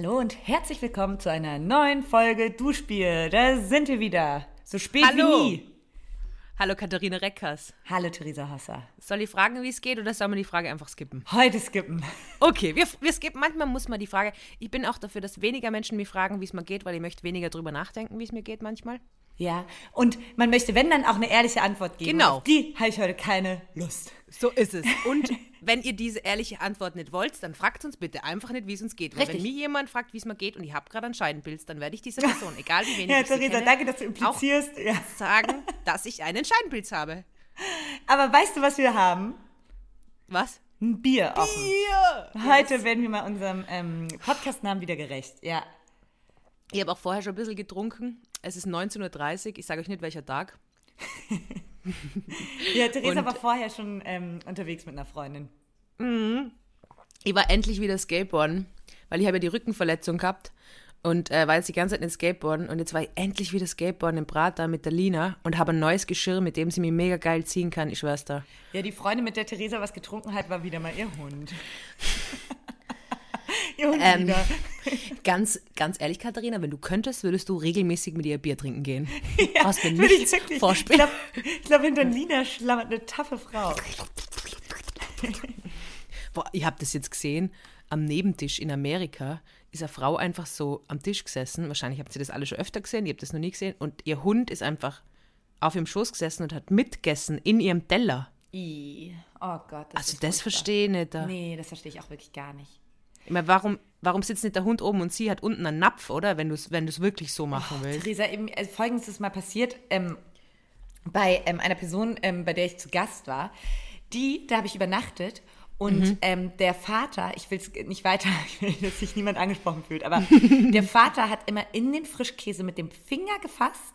Hallo und herzlich willkommen zu einer neuen Folge Duschbier. Da sind wir wieder. So spät Hallo. wie nie. Hallo Katharina Reckers. Hallo Theresa Hasser. Soll ich fragen, wie es geht oder soll man die Frage einfach skippen? Heute skippen. Okay, wir, wir skippen. Manchmal muss man die Frage. Ich bin auch dafür, dass weniger Menschen mich fragen, wie es mir geht, weil ich möchte weniger drüber nachdenken, wie es mir geht manchmal. Ja, und man möchte, wenn dann auch eine ehrliche Antwort geben. Genau. Auf die habe ich heute keine Lust. So ist es. Und wenn ihr diese ehrliche Antwort nicht wollt, dann fragt uns bitte einfach nicht, wie es uns geht. Weil Richtig. wenn mir jemand fragt, wie es mir geht und ich habe gerade einen Scheidenpilz, dann werde ich dieser Person, egal wie wenig Ja, ich Theresa, kenne, danke, dass du implizierst. Ja. sagen, dass ich einen Scheidenpilz habe. Aber weißt du, was wir haben? Was? Ein Bier offen. Bier! Heute werden wir mal unserem ähm, Podcast-Namen wieder gerecht. Ja. Ich habe auch vorher schon ein bisschen getrunken. Es ist 19.30 Uhr. Ich sage euch nicht, welcher Tag. Ja, Theresa Und- war vorher schon ähm, unterwegs mit einer Freundin. Ich war endlich wieder Skateboarden, weil ich habe ja die Rückenverletzung gehabt und äh, war jetzt die ganze Zeit nicht Skateboarden und jetzt war ich endlich wieder Skateboarden im Prater mit der Lina und habe ein neues Geschirr, mit dem sie mich mega geil ziehen kann, ich schwör's da. Ja, die Freundin, mit der Theresa was getrunken hat, war wieder mal ihr Hund. Ähm. Ganz, ganz ehrlich, Katharina, wenn du könntest, würdest du regelmäßig mit ihr Bier trinken gehen. Was mir ich wirklich. Ich vorspielen. glaube, glaub, hinter Lina schlammert eine taffe Frau. Boah, ihr habt das jetzt gesehen, am Nebentisch in Amerika ist eine Frau einfach so am Tisch gesessen. Wahrscheinlich habt ihr das alle schon öfter gesehen, ihr habt das noch nie gesehen. Und ihr Hund ist einfach auf ihrem Schoß gesessen und hat mitgegessen in ihrem Teller. I. Oh Gott. Also ist das verstehe ich nicht. Da. Nee, das verstehe ich auch wirklich gar nicht. Ich meine, warum, warum sitzt nicht der Hund oben und sie hat unten einen Napf, oder? Wenn du es wenn du's wirklich so machen willst. Theresa, eben, äh, folgendes ist mal passiert ähm, bei ähm, einer Person, ähm, bei der ich zu Gast war. Die, da habe ich übernachtet und Mhm. ähm, der Vater, ich will es nicht weiter, ich will, dass sich niemand angesprochen fühlt, aber der Vater hat immer in den Frischkäse mit dem Finger gefasst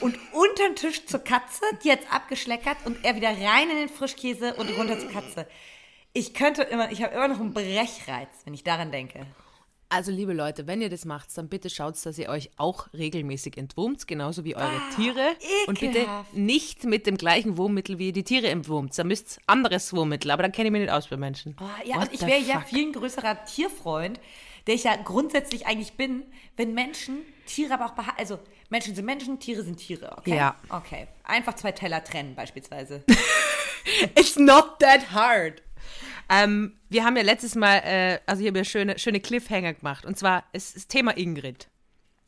und unterm Tisch zur Katze, die jetzt abgeschleckert und er wieder rein in den Frischkäse und runter zur Katze. Ich könnte immer, ich habe immer noch einen Brechreiz, wenn ich daran denke. Also, liebe Leute, wenn ihr das macht, dann bitte schaut, dass ihr euch auch regelmäßig entwurmt, genauso wie eure Tiere. Und bitte ekelhaft. nicht mit dem gleichen Wurmmittel, wie ihr die Tiere entwurmt. Da müsst anderes Wurmmittel, aber dann kenne ich mich nicht aus bei Menschen. Oh, ja, What und ich wäre ja viel größerer Tierfreund, der ich ja grundsätzlich eigentlich bin, wenn Menschen Tiere aber auch behalten. Also Menschen sind Menschen, Tiere sind Tiere, okay? Ja. Okay. Einfach zwei Teller trennen beispielsweise. It's not that hard. Ähm, wir haben ja letztes Mal, äh, also ich habe ja schöne, schöne Cliffhanger gemacht. Und zwar ist das Thema Ingrid.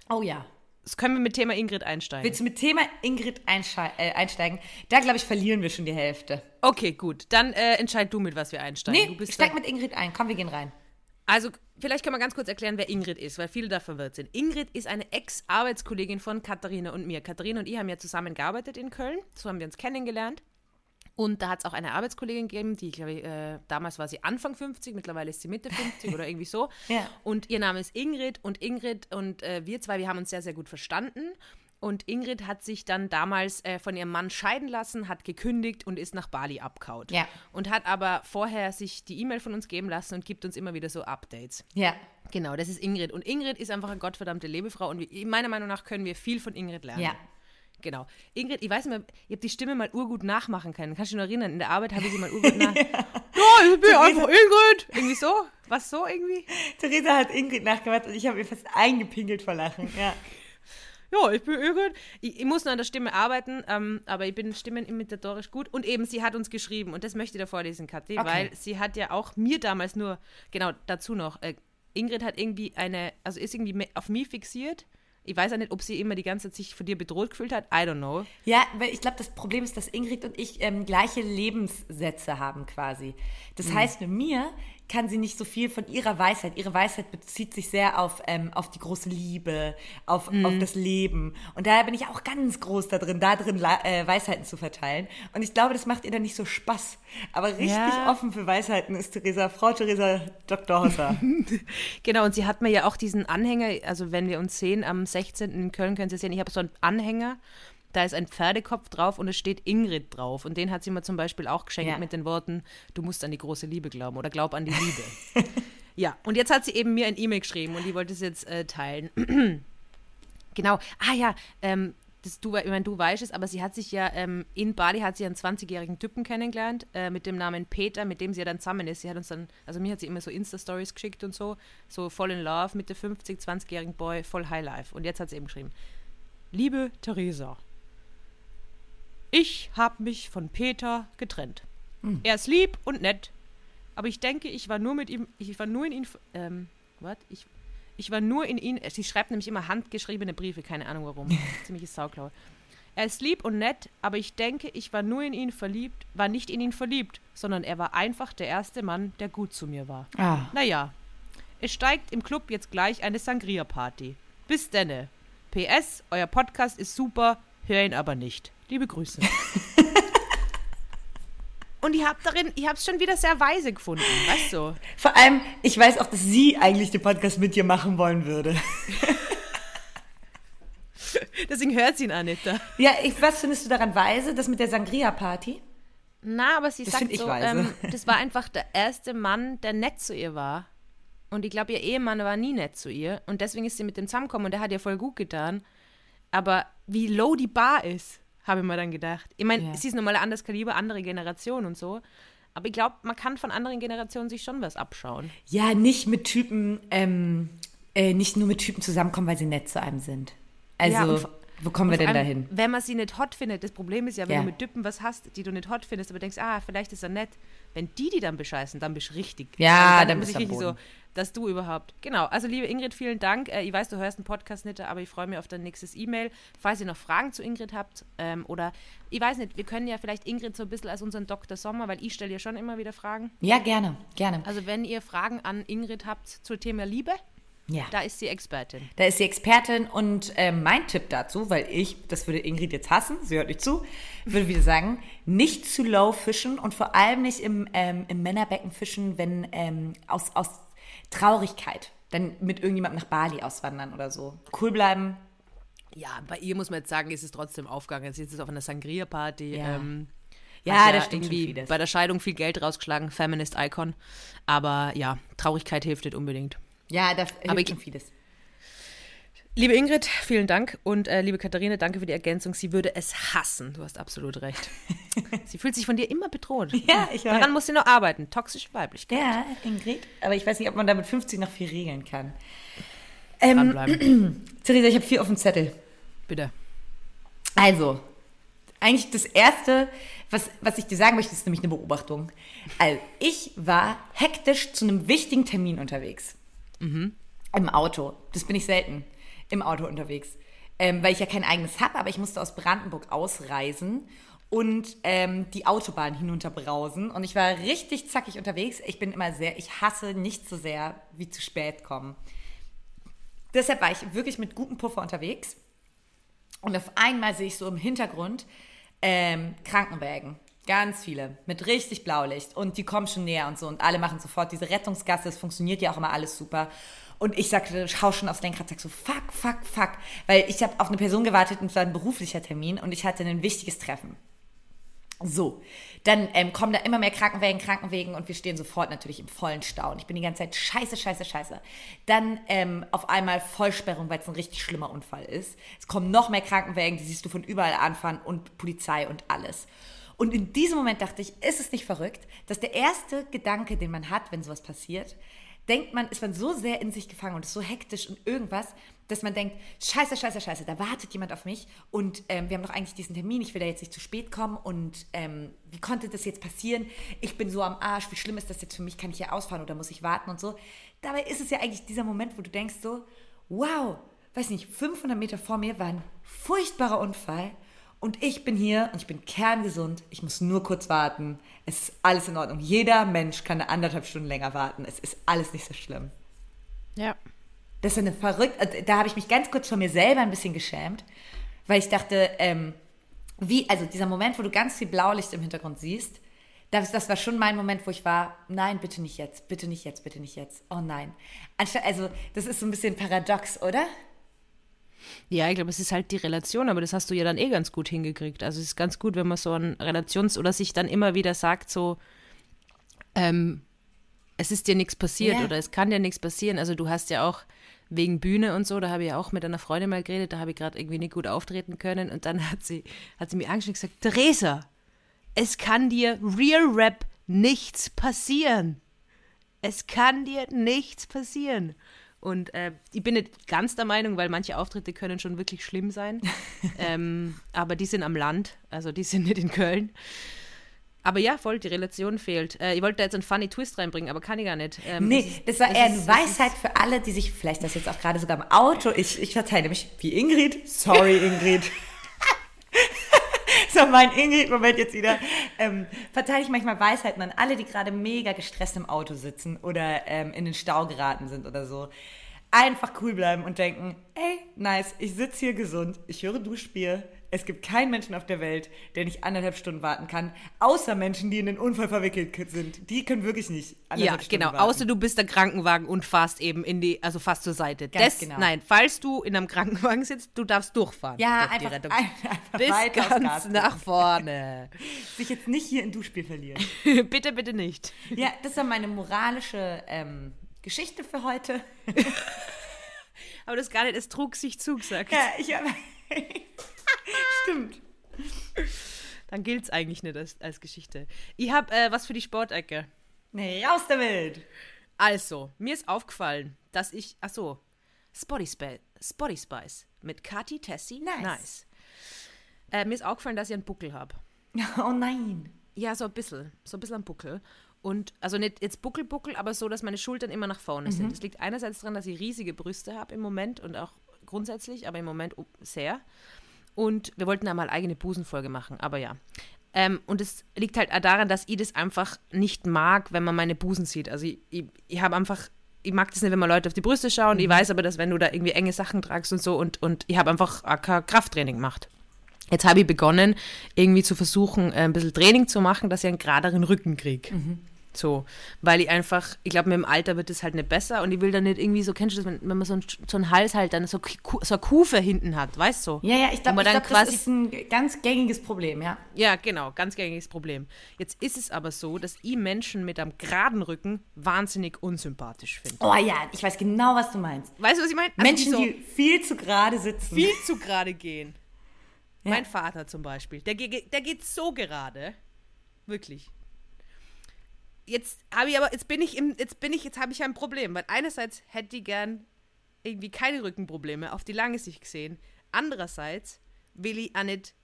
Oh ja. Das können wir mit Thema Ingrid einsteigen. Willst du mit Thema Ingrid einschei- äh, einsteigen? Da, glaube ich, verlieren wir schon die Hälfte. Okay, gut. Dann äh, entscheid du, mit was wir einsteigen. Nee, du bist steig mit Ingrid ein. Komm, wir gehen rein. Also, vielleicht können wir ganz kurz erklären, wer Ingrid ist, weil viele da verwirrt sind. Ingrid ist eine Ex-Arbeitskollegin von Katharina und mir. Katharina und ich haben ja zusammen gearbeitet in Köln. So haben wir uns kennengelernt. Und da hat es auch eine Arbeitskollegin gegeben, die, glaube ich, äh, damals war sie Anfang 50, mittlerweile ist sie Mitte 50 oder irgendwie so. Ja. Und ihr Name ist Ingrid und Ingrid und äh, wir zwei, wir haben uns sehr, sehr gut verstanden. Und Ingrid hat sich dann damals äh, von ihrem Mann scheiden lassen, hat gekündigt und ist nach Bali abgehaut. Ja. Und hat aber vorher sich die E-Mail von uns geben lassen und gibt uns immer wieder so Updates. Ja. Genau, das ist Ingrid. Und Ingrid ist einfach eine gottverdammte Lebefrau und wir, meiner Meinung nach können wir viel von Ingrid lernen. Ja. Genau. Ingrid, ich weiß nicht mehr, ich habe die Stimme mal urgut nachmachen können. Kannst du dich noch erinnern? In der Arbeit habe ich sie mal urgut nach. ja, ich bin einfach Ingrid. Irgendwie so? Was so irgendwie? Theresa hat Ingrid nachgemacht und ich habe ihr fast eingepinkelt vor Lachen. Ja. Ja, ich bin Ingrid. Ich, ich muss noch an der Stimme arbeiten, ähm, aber ich bin stimmenimitatorisch gut. Und eben, sie hat uns geschrieben, und das möchte ich da vorlesen, Kathi, Okay. weil sie hat ja auch mir damals nur, genau, dazu noch, äh, Ingrid hat irgendwie eine, also ist irgendwie auf mich fixiert. Ich weiß auch nicht, ob sie immer die ganze Zeit sich von dir bedroht gefühlt hat. I don't know. Ja, weil ich glaube, das Problem ist, dass Ingrid und ich ähm, gleiche Lebenssätze haben quasi. Das Mhm. heißt, mir kann sie nicht so viel von ihrer Weisheit. Ihre Weisheit bezieht sich sehr auf, ähm, auf die große Liebe, auf, Mhm. auf das Leben. Und daher bin ich auch ganz groß da drin, da drin äh, Weisheiten zu verteilen. Und ich glaube, das macht ihr dann nicht so Spaß. Aber richtig Ja. offen für Weisheiten ist Theresa, Frau Theresa Dr. Hosser. Genau, und sie hat mir ja auch diesen Anhänger, also wenn wir uns sehen, am 16. in Köln können Sie sehen, ich habe so einen Anhänger, da ist ein Pferdekopf drauf und es steht Ingrid drauf. Und den hat sie mir zum Beispiel auch geschenkt Ja. mit den Worten, du musst an die große Liebe glauben oder glaub an die Liebe. ja, und jetzt hat sie eben mir ein E-Mail geschrieben und die wollte es jetzt äh, teilen. genau, ah ja, ähm, das, du, ich meine, du weißt es, aber sie hat sich ja, ähm, in Bali hat sie einen 20-jährigen Typen kennengelernt, äh, mit dem Namen Peter, mit dem sie ja dann zusammen ist. Sie hat uns dann, also mir hat sie immer so Insta-Stories geschickt und so, so voll in Love mit der 50, 20-jährigen Boy, voll High Life. Und jetzt hat sie eben geschrieben, liebe Theresa, ich habe mich von Peter getrennt. Mhm. Er ist lieb und nett, aber ich denke, ich war nur mit ihm, ich war nur in ihn, ähm, was? Ich, ich war nur in ihn. Sie schreibt nämlich immer handgeschriebene Briefe, keine Ahnung warum. Ziemliches Sauklaue. Er ist lieb und nett, aber ich denke, ich war nur in ihn verliebt, war nicht in ihn verliebt, sondern er war einfach der erste Mann, der gut zu mir war. Ah. Naja, es steigt im Club jetzt gleich eine Sangria-Party. Bis denne. PS, euer Podcast ist super, hör ihn aber nicht. Liebe Grüße. Und ich habe darin, ich habe es schon wieder sehr weise gefunden, weißt du? Vor allem, ich weiß auch, dass sie eigentlich den Podcast mit dir machen wollen würde. Deswegen hört sie ihn, Anita. Ja, ich, was findest du daran weise, das mit der Sangria-Party? Na, aber sie das sagt so, ähm, das war einfach der erste Mann, der nett zu ihr war. Und ich glaube, ihr Ehemann war nie nett zu ihr. Und deswegen ist sie mit dem zusammengekommen und der hat ihr voll gut getan. Aber wie low die Bar ist habe ich mir dann gedacht. Ich meine, ja. es ist nochmal ein anderes Kaliber, andere Generation und so. Aber ich glaube, man kann von anderen Generationen sich schon was abschauen. Ja, nicht mit Typen, ähm, äh, nicht nur mit Typen zusammenkommen, weil sie nett zu einem sind. Also, ja, wo kommen wir denn dahin? Wenn man sie nicht hot findet, das Problem ist ja, wenn ja. du mit Typen was hast, die du nicht hot findest, aber denkst, ah, vielleicht ist er nett. Wenn die die dann bescheißen, dann bist du richtig. Ja, dann, dann bist du richtig so, dass du überhaupt. Genau. Also, liebe Ingrid, vielen Dank. Äh, ich weiß, du hörst einen Podcast nicht, aber ich freue mich auf dein nächstes E-Mail. Falls ihr noch Fragen zu Ingrid habt ähm, oder ich weiß nicht, wir können ja vielleicht Ingrid so ein bisschen als unseren Dr. Sommer, weil ich stelle ja schon immer wieder Fragen. Ja, gerne, gerne. Also, wenn ihr Fragen an Ingrid habt zum Thema Liebe, ja. Da ist sie Expertin. Da ist sie Expertin und äh, mein Tipp dazu, weil ich, das würde Ingrid jetzt hassen, sie hört nicht zu, würde wieder sagen, nicht zu low fischen und vor allem nicht im, ähm, im Männerbecken fischen, wenn ähm, aus, aus Traurigkeit dann mit irgendjemandem nach Bali auswandern oder so. Cool bleiben. Ja, bei ihr muss man jetzt sagen, ist es trotzdem aufgegangen. Sie ist jetzt auf einer Sangria-Party. Ja. Ähm, ja, das stimmt irgendwie bei der Scheidung viel Geld rausgeschlagen, Feminist Icon. Aber ja, Traurigkeit hilft nicht unbedingt. Ja, da hilft Aber ich, schon vieles. Liebe Ingrid, vielen Dank. Und äh, liebe Katharina, danke für die Ergänzung. Sie würde es hassen. Du hast absolut recht. sie fühlt sich von dir immer bedroht. Ja, ich weiß. Daran muss sie noch arbeiten. Toxische Weiblichkeit. Ja, Ingrid. Aber ich weiß nicht, ob man da mit 50 noch viel regeln kann. Ähm, Theresa, ich habe viel auf dem Zettel. Bitte. Also, eigentlich das Erste, was, was ich dir sagen möchte, ist nämlich eine Beobachtung. Also, ich war hektisch zu einem wichtigen Termin unterwegs. Mhm. Im Auto. Das bin ich selten im Auto unterwegs. Ähm, weil ich ja kein eigenes habe, aber ich musste aus Brandenburg ausreisen und ähm, die Autobahn hinunterbrausen. Und ich war richtig zackig unterwegs. Ich bin immer sehr, ich hasse nicht so sehr wie zu spät kommen. Deshalb war ich wirklich mit gutem Puffer unterwegs. Und auf einmal sehe ich so im Hintergrund ähm, Krankenwägen. Ganz viele. Mit richtig Blaulicht. Und die kommen schon näher und so. Und alle machen sofort diese Rettungsgasse. Es funktioniert ja auch immer alles super. Und ich sagte, schau schon aufs Lenkrad, sag so, fuck, fuck, fuck. Weil ich habe auf eine Person gewartet und es war ein beruflicher Termin und ich hatte ein wichtiges Treffen. So, dann ähm, kommen da immer mehr Krankenwägen, Krankenwegen und wir stehen sofort natürlich im vollen Stau. Und ich bin die ganze Zeit scheiße, scheiße, scheiße. Dann ähm, auf einmal Vollsperrung, weil es ein richtig schlimmer Unfall ist. Es kommen noch mehr Krankenwägen, die siehst du von überall anfahren und Polizei und alles. Und in diesem Moment dachte ich, ist es nicht verrückt, dass der erste Gedanke, den man hat, wenn sowas passiert, denkt man, ist man so sehr in sich gefangen und ist so hektisch und irgendwas, dass man denkt, scheiße, scheiße, scheiße, da wartet jemand auf mich und ähm, wir haben doch eigentlich diesen Termin, ich will da jetzt nicht zu spät kommen und ähm, wie konnte das jetzt passieren? Ich bin so am Arsch, wie schlimm ist das jetzt für mich? Kann ich hier ausfahren oder muss ich warten und so? Dabei ist es ja eigentlich dieser Moment, wo du denkst so, wow, weiß nicht, 500 Meter vor mir war ein furchtbarer Unfall und ich bin hier und ich bin kerngesund. Ich muss nur kurz warten. Es ist alles in Ordnung. Jeder Mensch kann eine anderthalb Stunden länger warten. Es ist alles nicht so schlimm. Ja. Das ist eine verrückte. Also da habe ich mich ganz kurz von mir selber ein bisschen geschämt, weil ich dachte, ähm, wie, also dieser Moment, wo du ganz viel Blaulicht im Hintergrund siehst, das, das war schon mein Moment, wo ich war, nein, bitte nicht jetzt, bitte nicht jetzt, bitte nicht jetzt. Oh nein. Anstatt, also, das ist so ein bisschen paradox, oder? Ja, ich glaube, es ist halt die Relation, aber das hast du ja dann eh ganz gut hingekriegt. Also es ist ganz gut, wenn man so ein Relations- oder sich dann immer wieder sagt, so, ähm, es ist dir nichts passiert ja. oder es kann dir nichts passieren. Also du hast ja auch, wegen Bühne und so, da habe ich auch mit einer Freundin mal geredet, da habe ich gerade irgendwie nicht gut auftreten können und dann hat sie, hat sie mir angeschaut und gesagt, Theresa, es kann dir Real Rap nichts passieren. Es kann dir nichts passieren. Und äh, ich bin nicht ganz der Meinung, weil manche Auftritte können schon wirklich schlimm sein. ähm, aber die sind am Land, also die sind nicht in Köln. Aber ja, voll, die Relation fehlt. Äh, ich wollte da jetzt einen funny Twist reinbringen, aber kann ich gar nicht. Ähm, nee, das war eher eine Weisheit für alle, die sich vielleicht das jetzt auch gerade sogar im Auto, ich, ich verteile mich wie Ingrid. Sorry, Ingrid. so mein Ingrid-Moment jetzt wieder. Ähm, verteile ich manchmal Weisheiten an alle, die gerade mega gestresst im Auto sitzen oder ähm, in den Stau geraten sind oder so. Einfach cool bleiben und denken, ey, nice, ich sitze hier gesund, ich höre Duschbier, es gibt keinen Menschen auf der Welt, der nicht anderthalb Stunden warten kann, außer Menschen, die in den Unfall verwickelt sind. Die können wirklich nicht anderthalb ja, Stunden genau. warten. Außer du bist der Krankenwagen und fährst eben in die, also fast zur Seite. Ganz genau. Nein, falls du in einem Krankenwagen sitzt, du darfst durchfahren. Ja, einfach, einfach Bis ganz nach vorne. Sich jetzt nicht hier in Duschspiel verlieren. bitte, bitte nicht. Ja, das war meine moralische ähm, Geschichte für heute. Aber das gar nicht, es trug sich zu, gesagt. Ja, ich habe... Stimmt. Dann gilt es eigentlich nicht als, als Geschichte. Ich habe äh, was für die Sportecke. Nee, aus der Welt. Also, mir ist aufgefallen, dass ich. Achso, Spotty, Sp Spotty Spice mit Kati Tessie. Nice. nice. Äh, mir ist aufgefallen, dass ich einen Buckel habe. Oh nein. Ja, so ein bisschen. So ein bisschen ein Buckel. Und also nicht jetzt Buckel, Buckel, aber so, dass meine Schultern immer nach vorne mhm. sind. Das liegt einerseits daran, dass ich riesige Brüste habe im Moment und auch grundsätzlich, aber im Moment sehr. Und wir wollten da mal eigene Busenfolge machen, aber ja. Ähm, und es liegt halt daran, dass ich das einfach nicht mag, wenn man meine Busen sieht. Also ich, ich, ich habe einfach, ich mag das nicht, wenn man Leute auf die Brüste schauen. Mhm. Ich weiß aber, dass wenn du da irgendwie enge Sachen tragst und so und, und ich habe einfach kein Krafttraining gemacht. Jetzt habe ich begonnen, irgendwie zu versuchen, äh, ein bisschen Training zu machen, dass ich einen geraderen Rücken kriege. Mhm. So, weil ich einfach, ich glaube, mit dem Alter wird es halt nicht besser und ich will dann nicht irgendwie so, kennst du das, wenn, wenn man so, ein, so einen Hals halt dann so, so eine Kufe hinten hat, weißt du? Ja, ja, ich glaube, glaub, das ist ein ganz gängiges Problem, ja. Ja, genau, ganz gängiges Problem. Jetzt ist es aber so, dass ich Menschen mit einem geraden Rücken wahnsinnig unsympathisch finde. Oh ja, ich weiß genau, was du meinst. Weißt du, was ich meine? Also Menschen, die, so die viel zu gerade sitzen. Viel zu gerade gehen. Ja. Mein Vater zum Beispiel, der, der geht so gerade. Wirklich jetzt habe ich aber, jetzt bin ich im, jetzt bin ich, jetzt habe ich ein Problem, weil einerseits hätte ich gern irgendwie keine Rückenprobleme auf die lange Sicht gesehen. Andererseits will ich auch nicht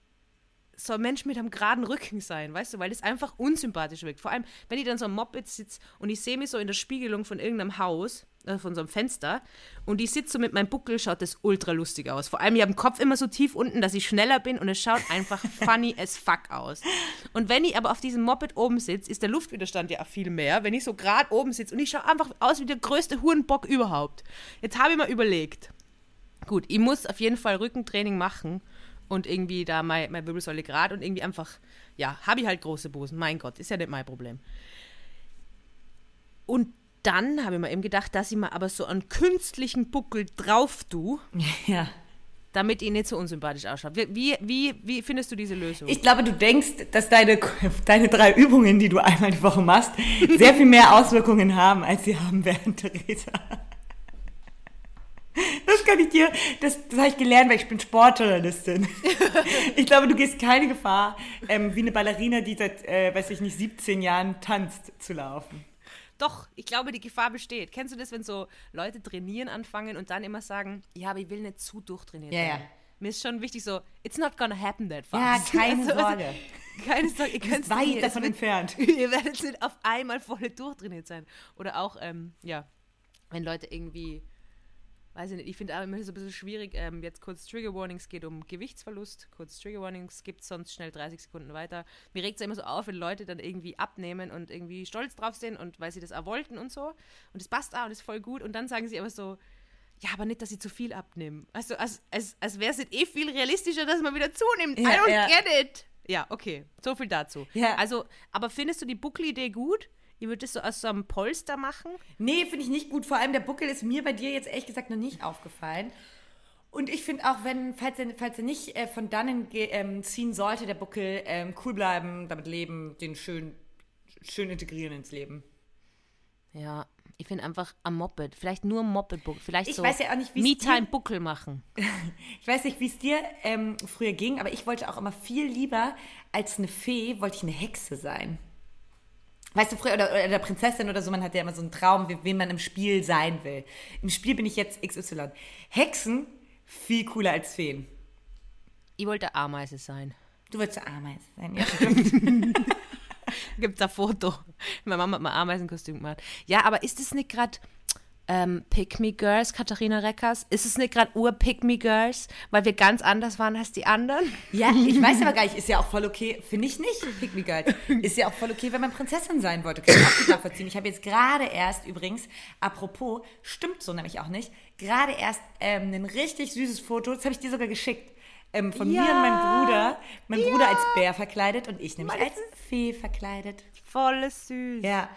so ein Mensch mit einem geraden Rücken sein, weißt du, weil das einfach unsympathisch wirkt. Vor allem, wenn ich dann so am Moped sitze und ich sehe mich so in der Spiegelung von irgendeinem Haus, äh, von so einem Fenster, und ich sitze so mit meinem Buckel, schaut das ultra lustig aus. Vor allem, ich habe den Kopf immer so tief unten, dass ich schneller bin und es schaut einfach funny as fuck aus. Und wenn ich aber auf diesem Moped oben sitze, ist der Luftwiderstand ja viel mehr, wenn ich so gerade oben sitze und ich schaue einfach aus wie der größte Hurenbock überhaupt. Jetzt habe ich mal überlegt, gut, ich muss auf jeden Fall Rückentraining machen und irgendwie da meine mein Wirbelsäule gerade und irgendwie einfach, ja, habe ich halt große Busen. Mein Gott, ist ja nicht mein Problem. Und dann habe ich mir eben gedacht, dass ich mal aber so einen künstlichen Buckel drauf tue. Ja. Damit ihn nicht so unsympathisch ausschaut. Wie, wie, wie findest du diese Lösung? Ich glaube, du denkst, dass deine, deine drei Übungen, die du einmal die Woche machst, sehr viel mehr Auswirkungen haben, als sie haben während Theresa. Das kann ich dir, das, das habe ich gelernt, weil ich bin Sportjournalistin. Ich glaube, du gehst keine Gefahr, ähm, wie eine Ballerina, die seit, äh, weiß ich nicht, 17 Jahren tanzt, zu laufen. Doch, ich glaube, die Gefahr besteht. Kennst du das, wenn so Leute trainieren anfangen und dann immer sagen, ja, aber ich will nicht zu durchtrainiert ja, Ja. Mir ist schon wichtig so, it's not gonna happen that fast. Ja, keine also, Sorge. Keine Sorge, ihr könnt weit davon entfernt. ihr werdet nicht auf einmal voll durchtrainiert sein. Oder auch, ähm, ja, wenn Leute irgendwie weiß ich nicht, ich finde auch immer so ein bisschen schwierig, ähm, jetzt kurz Trigger Warnings geht um Gewichtsverlust, kurz Trigger Warnings gibt sonst schnell 30 Sekunden weiter. Mir regt es immer so auf, wenn Leute dann irgendwie abnehmen und irgendwie stolz drauf sind und weil sie das auch wollten und so und es passt auch und ist voll gut und dann sagen sie aber so, ja, aber nicht, dass sie zu viel abnehmen. Also als, als, als wäre es eh viel realistischer, dass man wieder zunimmt. Ja, I don't ja. get it. Ja, okay, so viel dazu. Ja. Also, aber findest du die Buckelidee gut? Ihr würdet das so aus so einem Polster machen? Nee, finde ich nicht gut. Vor allem der Buckel ist mir bei dir jetzt ehrlich gesagt noch nicht aufgefallen. Und ich finde auch, wenn, falls er, falls er nicht äh, von dannen ähm, ziehen sollte, der Buckel, ähm, cool bleiben, damit leben, den schön, schön integrieren ins Leben. Ja, Ich finde einfach am Moped, vielleicht nur am Moped, vielleicht Ich so weiß ja auch nicht, wie's Me-Time dir- Buckel machen. Ich weiß nicht, wie es dir ähm, früher ging, aber ich wollte auch immer viel lieber als eine Fee, wollte ich eine Hexe sein. Weißt du, früher, oder, oder der Prinzessin oder so, man hat ja immer so einen Traum, wie, wen man im Spiel sein will. Im Spiel bin ich jetzt XY. Hexen, viel cooler als Feen. Ich wollte Ameise sein. Du wolltest Ameise sein, ja, stimmt. Gibt da Foto. Meine Mama hat mal Ameisenkostüm gemacht. Ja, aber ist es nicht gerade ähm, Pick Me Girls, Katharina Reckers? Ist es nicht gerade Ur-Pick Me Girls, weil wir ganz anders waren als die anderen? Ja, ich weiß aber gar nicht, ist ja auch voll okay, finde ich nicht, Pick Me Girl. Ist ja auch voll okay, wenn man Prinzessin sein wollte. Kann ich auch nachvollziehen. Ich habe jetzt gerade erst übrigens, apropos, stimmt so nämlich auch nicht, gerade erst ähm, ein richtig süßes Foto, das habe ich dir sogar geschickt, ähm, von mir und meinem Bruder. Mein Bruder als Bär verkleidet und ich nämlich als Fee verkleidet. Voll süß. Ja.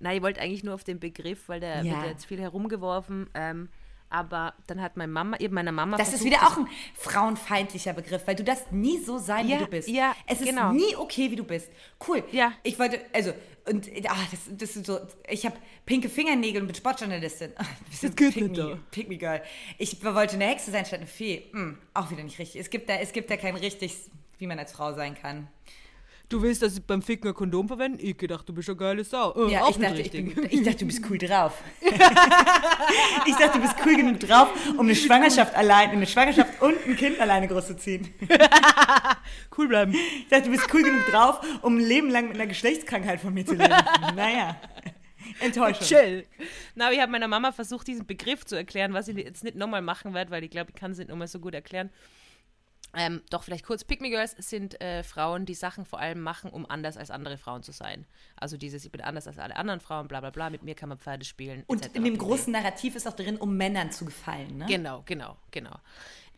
Nein, ich wollte eigentlich nur auf den Begriff, weil der Ja. wird jetzt viel herumgeworfen. Ähm, aber dann hat meine Mama, eben meiner Mama Das ist versucht, wieder auch ein frauenfeindlicher Begriff, weil du darfst nie so sein, Ja, wie du bist. ja, es ist genau. nie okay, wie du bist. Cool. Ja. Ich wollte, also, und ah, das, das ist so, ich habe pinke Fingernägel und bin Sportjournalistin. Das geht pick nicht me, pick me girl. Ich wollte eine Hexe sein statt eine Fee. Hm, auch wieder nicht richtig. Es gibt da, es gibt da kein richtig, wie man als Frau sein kann. Du willst, dass ich beim Ficken ein Kondom verwende? Ich gedacht, du bist eine geile Sau. Äh, Ja, ich dachte, ich, richtig. bin, ich dachte, du bist cool drauf. ich dachte, du bist cool genug drauf, um eine Schwangerschaft allein, eine Schwangerschaft und ein Kind alleine großzuziehen. cool bleiben. Ich dachte, du bist cool genug drauf, um ein Leben lang mit einer Geschlechtskrankheit von mir zu leben. Naja, Enttäuschung. Chill. Na, ich habe meiner Mama versucht, diesen Begriff zu erklären, was ich jetzt nicht nochmal machen werde, weil ich glaube, ich kann es nicht nochmal so gut erklären. Ähm, doch, vielleicht kurz. Pick Me Girls sind äh, Frauen, die Sachen vor allem machen, um anders als andere Frauen zu sein. Also dieses, ich bin anders als alle anderen Frauen, bla bla bla, mit mir kann man Pferde spielen. Und in dem großen Narrativ ist auch drin, um Männern zu gefallen. Ne? Genau, genau, genau.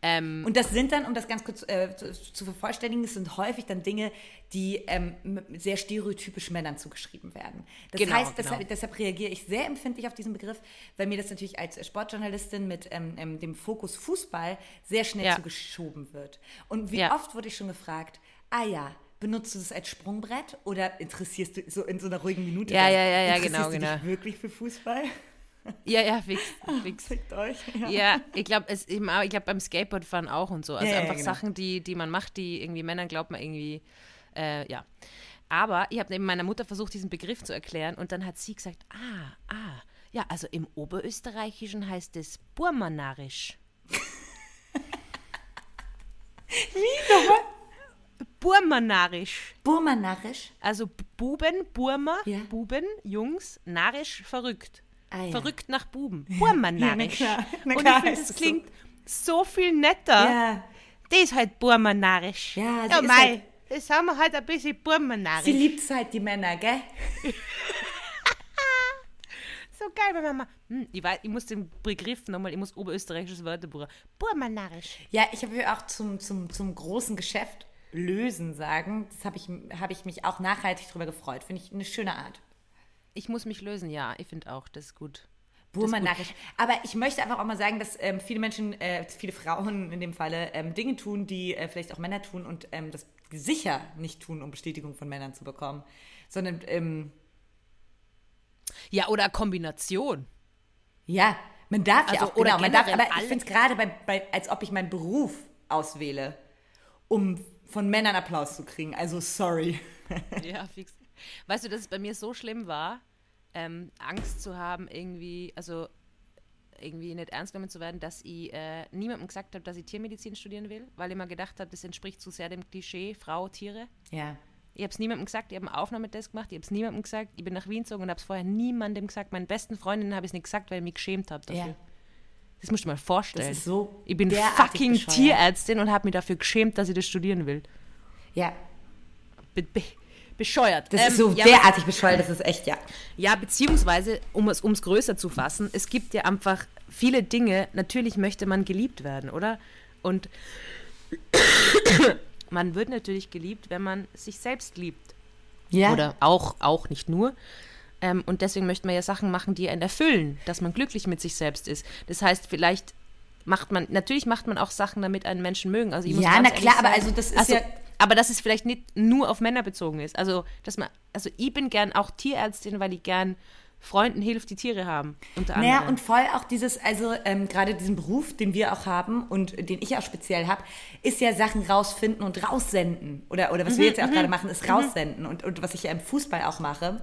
Ähm, Und das sind dann, um das ganz kurz äh, zu, zu vervollständigen, das sind häufig dann Dinge, die ähm, sehr stereotypisch Männern zugeschrieben werden. Das Genau, heißt, genau. deshalb, deshalb reagiere ich sehr empfindlich auf diesen Begriff, weil mir das natürlich als Sportjournalistin mit ähm, ähm, dem Fokus Fußball sehr schnell Ja. zugeschoben wird. Und wie Ja. oft wurde ich schon gefragt, ah ja, benutzt du das als Sprungbrett oder interessierst du so in so einer ruhigen Minute? Ja, ja, ja, ja, genau, genau. Dich wirklich für Fußball? Ja, ja, fix, fix. Fickt euch. Ja, ich glaube, ich glaube beim Skateboardfahren auch und so. Also Ja, ja, einfach genau. Sachen, die, die man macht, die irgendwie Männern glaubt man irgendwie, äh, ja. Aber ich habe eben meiner Mutter versucht, diesen Begriff zu erklären und dann hat sie gesagt, ah, ah, ja, also im Oberösterreichischen heißt es Burmanarisch. Wie nochmal? Burmanarisch. Burmanarisch. Also Buben, Burma, Ja. Buben, Jungs, narisch, verrückt. Ah, ja. Verrückt nach Buben. Burmanarisch. Ja, na klar. Na und ich finde, das es so. klingt so viel netter. Ja. Die ist halt burmanarisch. Ja, ja ist mei, halt- das haben wir halt ein bisschen burmanarisch. Sie liebt halt die Männer, gell? so geil bei Mama. Hm, ich, weiß, ich muss den Begriff nochmal, ich muss oberösterreichisches Wörterbuch. Burmanarisch. Ja, ich habe auch zum, zum, zum großen Geschäft lösen sagen. Das habe ich, hab ich mich auch nachhaltig drüber gefreut. Finde ich eine schöne Art. Ich muss mich lösen, ja, ich finde auch, das ist gut. Burmanarisch. Aber ich möchte einfach auch mal sagen, dass ähm, viele Menschen, äh, viele Frauen in dem Falle, ähm, Dinge tun, die äh, vielleicht auch Männer tun und ähm, das sicher nicht tun, um Bestätigung von Männern zu bekommen. Sondern, ähm, Ja, oder Kombination. ja, man darf ja Also, auch, oder genau, man darf, aber ich finde es gerade, als ob ich meinen Beruf auswähle, um von Männern Applaus zu kriegen. Also, sorry. Ja, fix. Weißt du, dass es bei mir so schlimm war, ähm, Angst zu haben, irgendwie, also irgendwie nicht ernst genommen zu werden, dass ich äh, niemandem gesagt habe, dass ich Tiermedizin studieren will, weil ich mir gedacht habe, das entspricht zu sehr dem Klischee Frau, Tiere. Ja. Ich habe es niemandem gesagt, ich habe einen Aufnahmetest gemacht, ich habe es niemandem gesagt, ich bin nach Wien gezogen und habe es vorher niemandem gesagt. Meinen besten Freundinnen habe ich es nicht gesagt, weil ich mich geschämt habe dafür. Ja. Das musst du dir mal vorstellen. Das ist so ich bin fucking bescheuert. Tierärztin und habe mich dafür geschämt, dass ich das studieren will. Ja. Be bescheuert. Das Ähm, ist so ja, derartig bescheuert, das ist echt, ja. Ja, beziehungsweise, um es ums größer zu fassen, es gibt ja einfach viele Dinge, natürlich möchte man geliebt werden, oder? Und man wird natürlich geliebt, wenn man sich selbst liebt. Ja. Oder auch, auch nicht nur. Ähm, und deswegen möchte man ja Sachen machen, die einen erfüllen, dass man glücklich mit sich selbst ist. Das heißt, vielleicht macht man, natürlich macht man auch Sachen, damit einen Menschen mögen. Also ich muss Ja, na klar, ehrlich aber also das ist also, ja- Aber dass es vielleicht nicht nur auf Männer bezogen ist. Also, dass man, also ich bin gern auch Tierärztin, weil ich gern Freunden hilft, die Tiere haben. Unter Naja, und voll auch dieses, also ähm, gerade diesen Beruf, den wir auch haben und den ich auch speziell habe, ist ja Sachen rausfinden und raussenden. Oder, oder was wir jetzt ja auch gerade machen, ist raussenden. Und, und was ich ja im Fußball auch mache,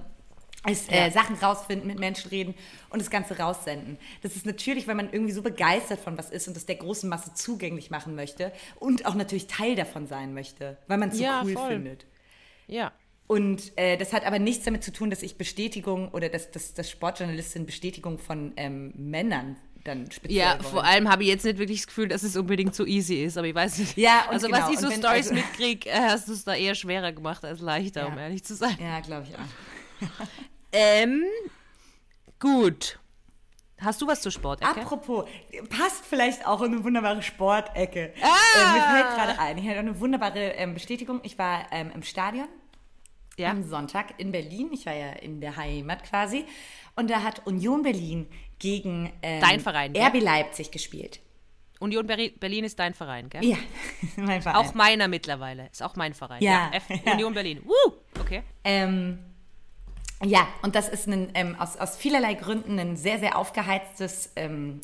ist äh, Ja. Sachen rausfinden, mit Menschen reden und das Ganze raussenden. Das ist natürlich, weil man irgendwie so begeistert von was ist und das der großen Masse zugänglich machen möchte und auch natürlich Teil davon sein möchte, weil man es so Ja, cool voll. findet. ja. Und äh, das hat aber nichts damit zu tun, dass ich Bestätigung oder dass, dass, dass Sportjournalistinnen Bestätigung von ähm, Männern dann speziell Ja, wollen. vor allem habe ich jetzt nicht wirklich das Gefühl, dass es unbedingt so easy ist, aber ich weiß nicht. Ja, und also genau, was ich so Stories also- mitkriege, äh, hast du es da eher schwerer gemacht als leichter, um Ja. ehrlich zu sein. Ja, glaube ich auch. Ähm, gut. Hast du was zur Sportecke? Apropos, passt vielleicht auch in eine wunderbare Sportecke. Ah! Äh, mir fällt gerade ein, ich hatte eine wunderbare ähm, Bestätigung. Ich war ähm, im Stadion ja. am Sonntag in Berlin. Ich war ja in der Heimat quasi. Und da hat Union Berlin gegen ähm, Dein Verein? RB Leipzig gespielt. Union Berlin ist dein Verein, gell? Ja, mein Verein. Auch meiner mittlerweile. Ist auch mein Verein. Ja. Ja. Union Berlin. Woo! Okay. Ähm, ja, und das ist ein, ähm, aus, aus vielerlei Gründen ein sehr, sehr aufgeheiztes, ähm,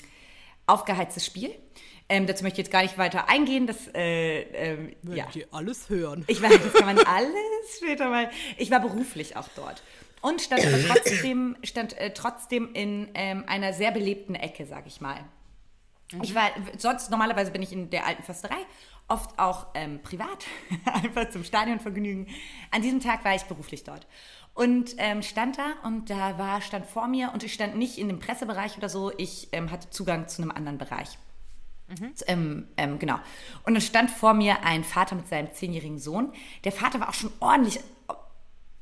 aufgeheiztes Spiel. Ähm, dazu möchte ich jetzt gar nicht weiter eingehen. Das, äh, ähm, ja. ihr alles hören. Ich weiß, das kann man alles später mal. Ich war beruflich auch dort. Und stand trotzdem, stand, äh, trotzdem in ähm, einer sehr belebten Ecke, sag ich mal. Ich war, sonst normalerweise bin ich in der alten Försterei, oft auch ähm, privat, einfach zum Stadionvergnügen. An diesem Tag war ich beruflich dort. Und ähm, stand da und da war, stand vor mir und ich stand nicht in dem Pressebereich oder so, ich ähm, hatte Zugang zu einem anderen Bereich. Ähm, ähm, genau. Und dann stand vor mir ein Vater mit seinem zehnjährigen Sohn. Der Vater war auch schon ordentlich,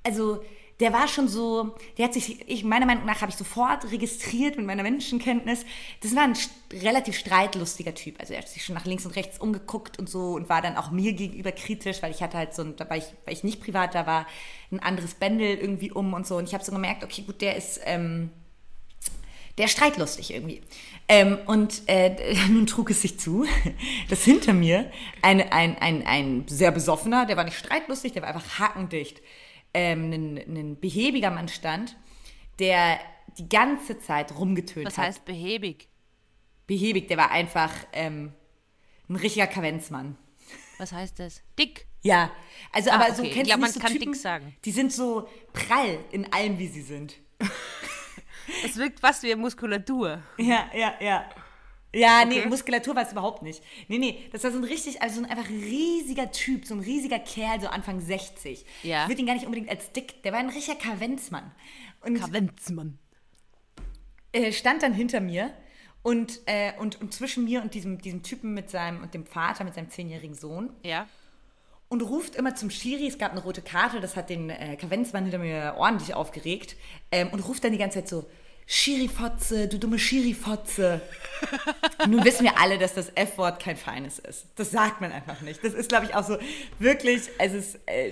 also der war schon so, der hat sich, ich meiner Meinung nach habe ich sofort registriert mit meiner Menschenkenntnis. Das war ein relativ streitlustiger Typ. Also er hat sich schon nach links und rechts umgeguckt und so und war dann auch mir gegenüber kritisch, weil ich hatte halt so, ein, weil ich, weil ich nicht privat da war, ein anderes Bändel irgendwie um und so. Und ich habe so gemerkt, okay, gut, der ist, ähm, der streitlustig irgendwie. Ähm, und äh, nun trug es sich zu, dass hinter mir ein, ein, ein, ein sehr besoffener, der war nicht streitlustig, der war einfach hackendicht, ähm, ein, ein behäbiger Mann stand, der die ganze Zeit rumgetönt Was hat. heißt behäbig? behäbig, der war einfach ähm, ein richtiger Kavenzmann. Was heißt das? Dick. Ja, also Ah, aber so okay. Ich kennst glaub, du man so kann Typen, dick sagen. Die sind so prall in allem, wie sie sind. Es wirkt fast wie Muskulatur. Ja, ja, ja. Ja, nee, Okay. Muskulatur war es überhaupt nicht. Nee, nee, das war so ein richtig, also so ein einfach riesiger Typ, so ein riesiger Kerl, so Anfang 60. Ja. Ich würde ihn gar nicht unbedingt als dick, der war ein richtiger Kavenzmann. Und Kavenzmann. äh, stand dann hinter mir und, äh, und, und zwischen mir und diesem, diesem Typen mit seinem, und dem Vater mit seinem zehnjährigen Sohn Ja. und ruft immer zum Schiri, es gab eine rote Karte, das hat den äh, Kavenzmann hinter mir ordentlich aufgeregt ähm, und ruft dann die ganze Zeit so, Schiri-Fotze, du dumme Schiri-Fotze. Nun wissen wir alle, dass das F-Wort kein feines ist. Das sagt man einfach nicht. Das ist, glaube ich, auch so wirklich, es ist, äh,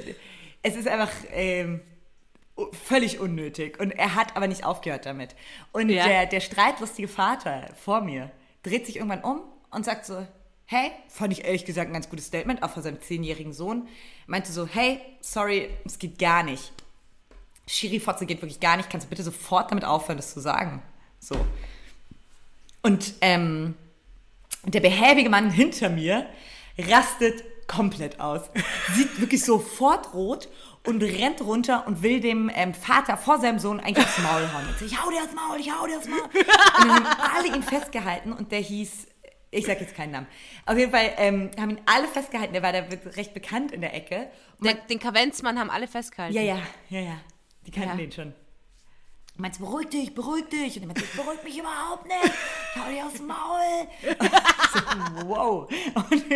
es ist einfach ähm, völlig unnötig. Und er hat aber nicht aufgehört damit. Und Ja. der, der streitlustige Vater vor mir dreht sich irgendwann um und sagt so, hey, fand ich ehrlich gesagt ein ganz gutes Statement, auch von seinem zehnjährigen Sohn, meinte so, hey, sorry, es geht gar nicht. Schiri-Fotze geht wirklich gar nicht, kannst du bitte sofort damit aufhören, das zu sagen? So. Und ähm, der behäbige Mann hinter mir rastet komplett aus. Sieht wirklich sofort rot und rennt runter und will dem ähm, Vater vor seinem Sohn eigentlich aufs Maul hauen. Und so, ich hau dir aufs Maul, ich hau dir aufs Maul. Und dann haben alle ihn festgehalten und der hieß, ich sag jetzt keinen Namen. Auf jeden Fall ähm, haben ihn alle festgehalten, der war da recht bekannt in der Ecke. Und Der, den Kavenzmann haben alle festgehalten. ja, ja, ja, ja. Die kannten Ja. den schon. Meinst beruhig dich, beruhig dich. Und er meinte, ich beruhig mich überhaupt nicht. Hau dir aufs Maul. so, wow. Und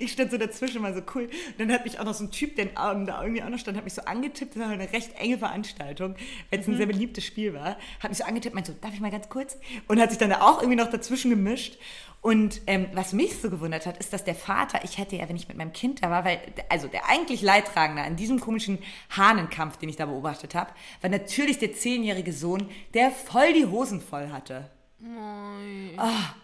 ich stand so dazwischen, mal so cool. Und dann hat mich auch noch so ein Typ, der da irgendwie auch noch stand, hat mich so angetippt. Das war eine recht enge Veranstaltung, weil es ein sehr beliebtes Spiel war. Hat mich so angetippt, meinte so, darf ich mal ganz kurz? Und hat sich dann da auch irgendwie noch dazwischen gemischt. Und ähm, was mich so gewundert hat, ist, dass der Vater, ich hätte ja, wenn ich mit meinem Kind da war, weil, also der eigentlich Leidtragende an diesem komischen Hahnenkampf, den ich da beobachtet habe, war natürlich der zehnjährige Sohn, der voll die Hosen voll hatte. Ah,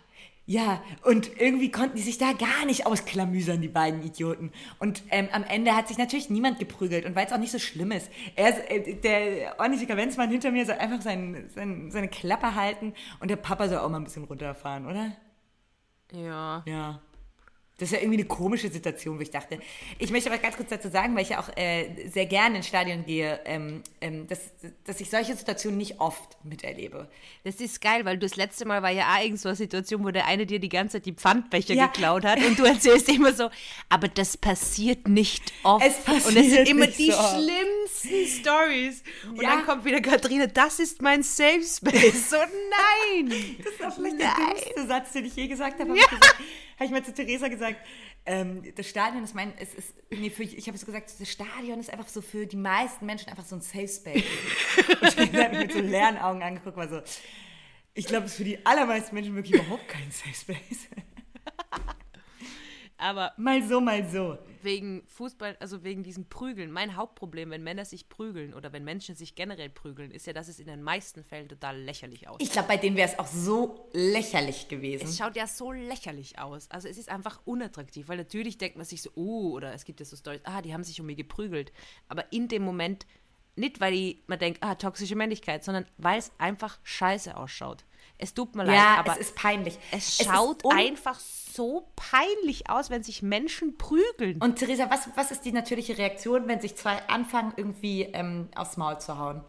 Ja, und irgendwie konnten die sich da gar nicht ausklamüsern, die beiden Idioten. Und ähm, am Ende hat sich natürlich niemand geprügelt und weil es auch nicht so schlimm ist. Er, äh, der ordentliche Kavenzmann hinter mir soll einfach sein, sein, seine Klappe halten und der Papa soll auch mal ein bisschen runterfahren, oder? Ja. Das ist ja irgendwie eine komische Situation, wo ich dachte. Ich möchte aber ganz kurz dazu sagen, weil ich ja auch äh, sehr gerne ins Stadion gehe, ähm, ähm, dass, dass ich solche Situationen nicht oft miterlebe. Das ist geil, weil du das letzte Mal war ja auch irgend so eine Situation, wo der eine dir die ganze Zeit die Pfandbecher ja. geklaut hat und du erzählst immer so, aber das passiert nicht oft. Es passiert und es sind immer die so schlimmsten Stories. Und Ja. dann kommt wieder Katharina, das ist mein Safe Space. So, nein! Das war vielleicht der Nein. dümmste Satz, den ich je gesagt habe. Habe ich, gesagt- hab ich mal zu Theresa gesagt, ähm, das Stadion ist mein, es ist, nee, für, ich habe es gesagt, das Stadion ist einfach so für die meisten Menschen einfach so ein Safe Space. Und habe ich mit so leeren Augen angeguckt, war so, ich glaube, es ist für die allermeisten Menschen wirklich überhaupt kein Safe Space. Aber Mal so, mal so. Wegen Fußball, also wegen diesem Prügeln, mein Hauptproblem, wenn Männer sich prügeln oder wenn Menschen sich generell prügeln, ist ja, dass es in den meisten Fällen total lächerlich aussieht. Ich glaube, bei denen wäre es auch so lächerlich gewesen. Es schaut ja so lächerlich aus. Also es ist einfach unattraktiv, weil natürlich denkt man sich so, oh, oder es gibt ja so Storys, ah, die haben sich um mich geprügelt. Aber in dem Moment, nicht weil die, man denkt, ah, toxische Männlichkeit, sondern weil es einfach scheiße ausschaut. Es tut mir leid, ja, aber es ist peinlich. es schaut einfach so peinlich aus, wenn sich Menschen prügeln. Und Theresa, was, was ist die natürliche Reaktion, wenn sich zwei anfangen, irgendwie ähm, aufs Maul zu hauen?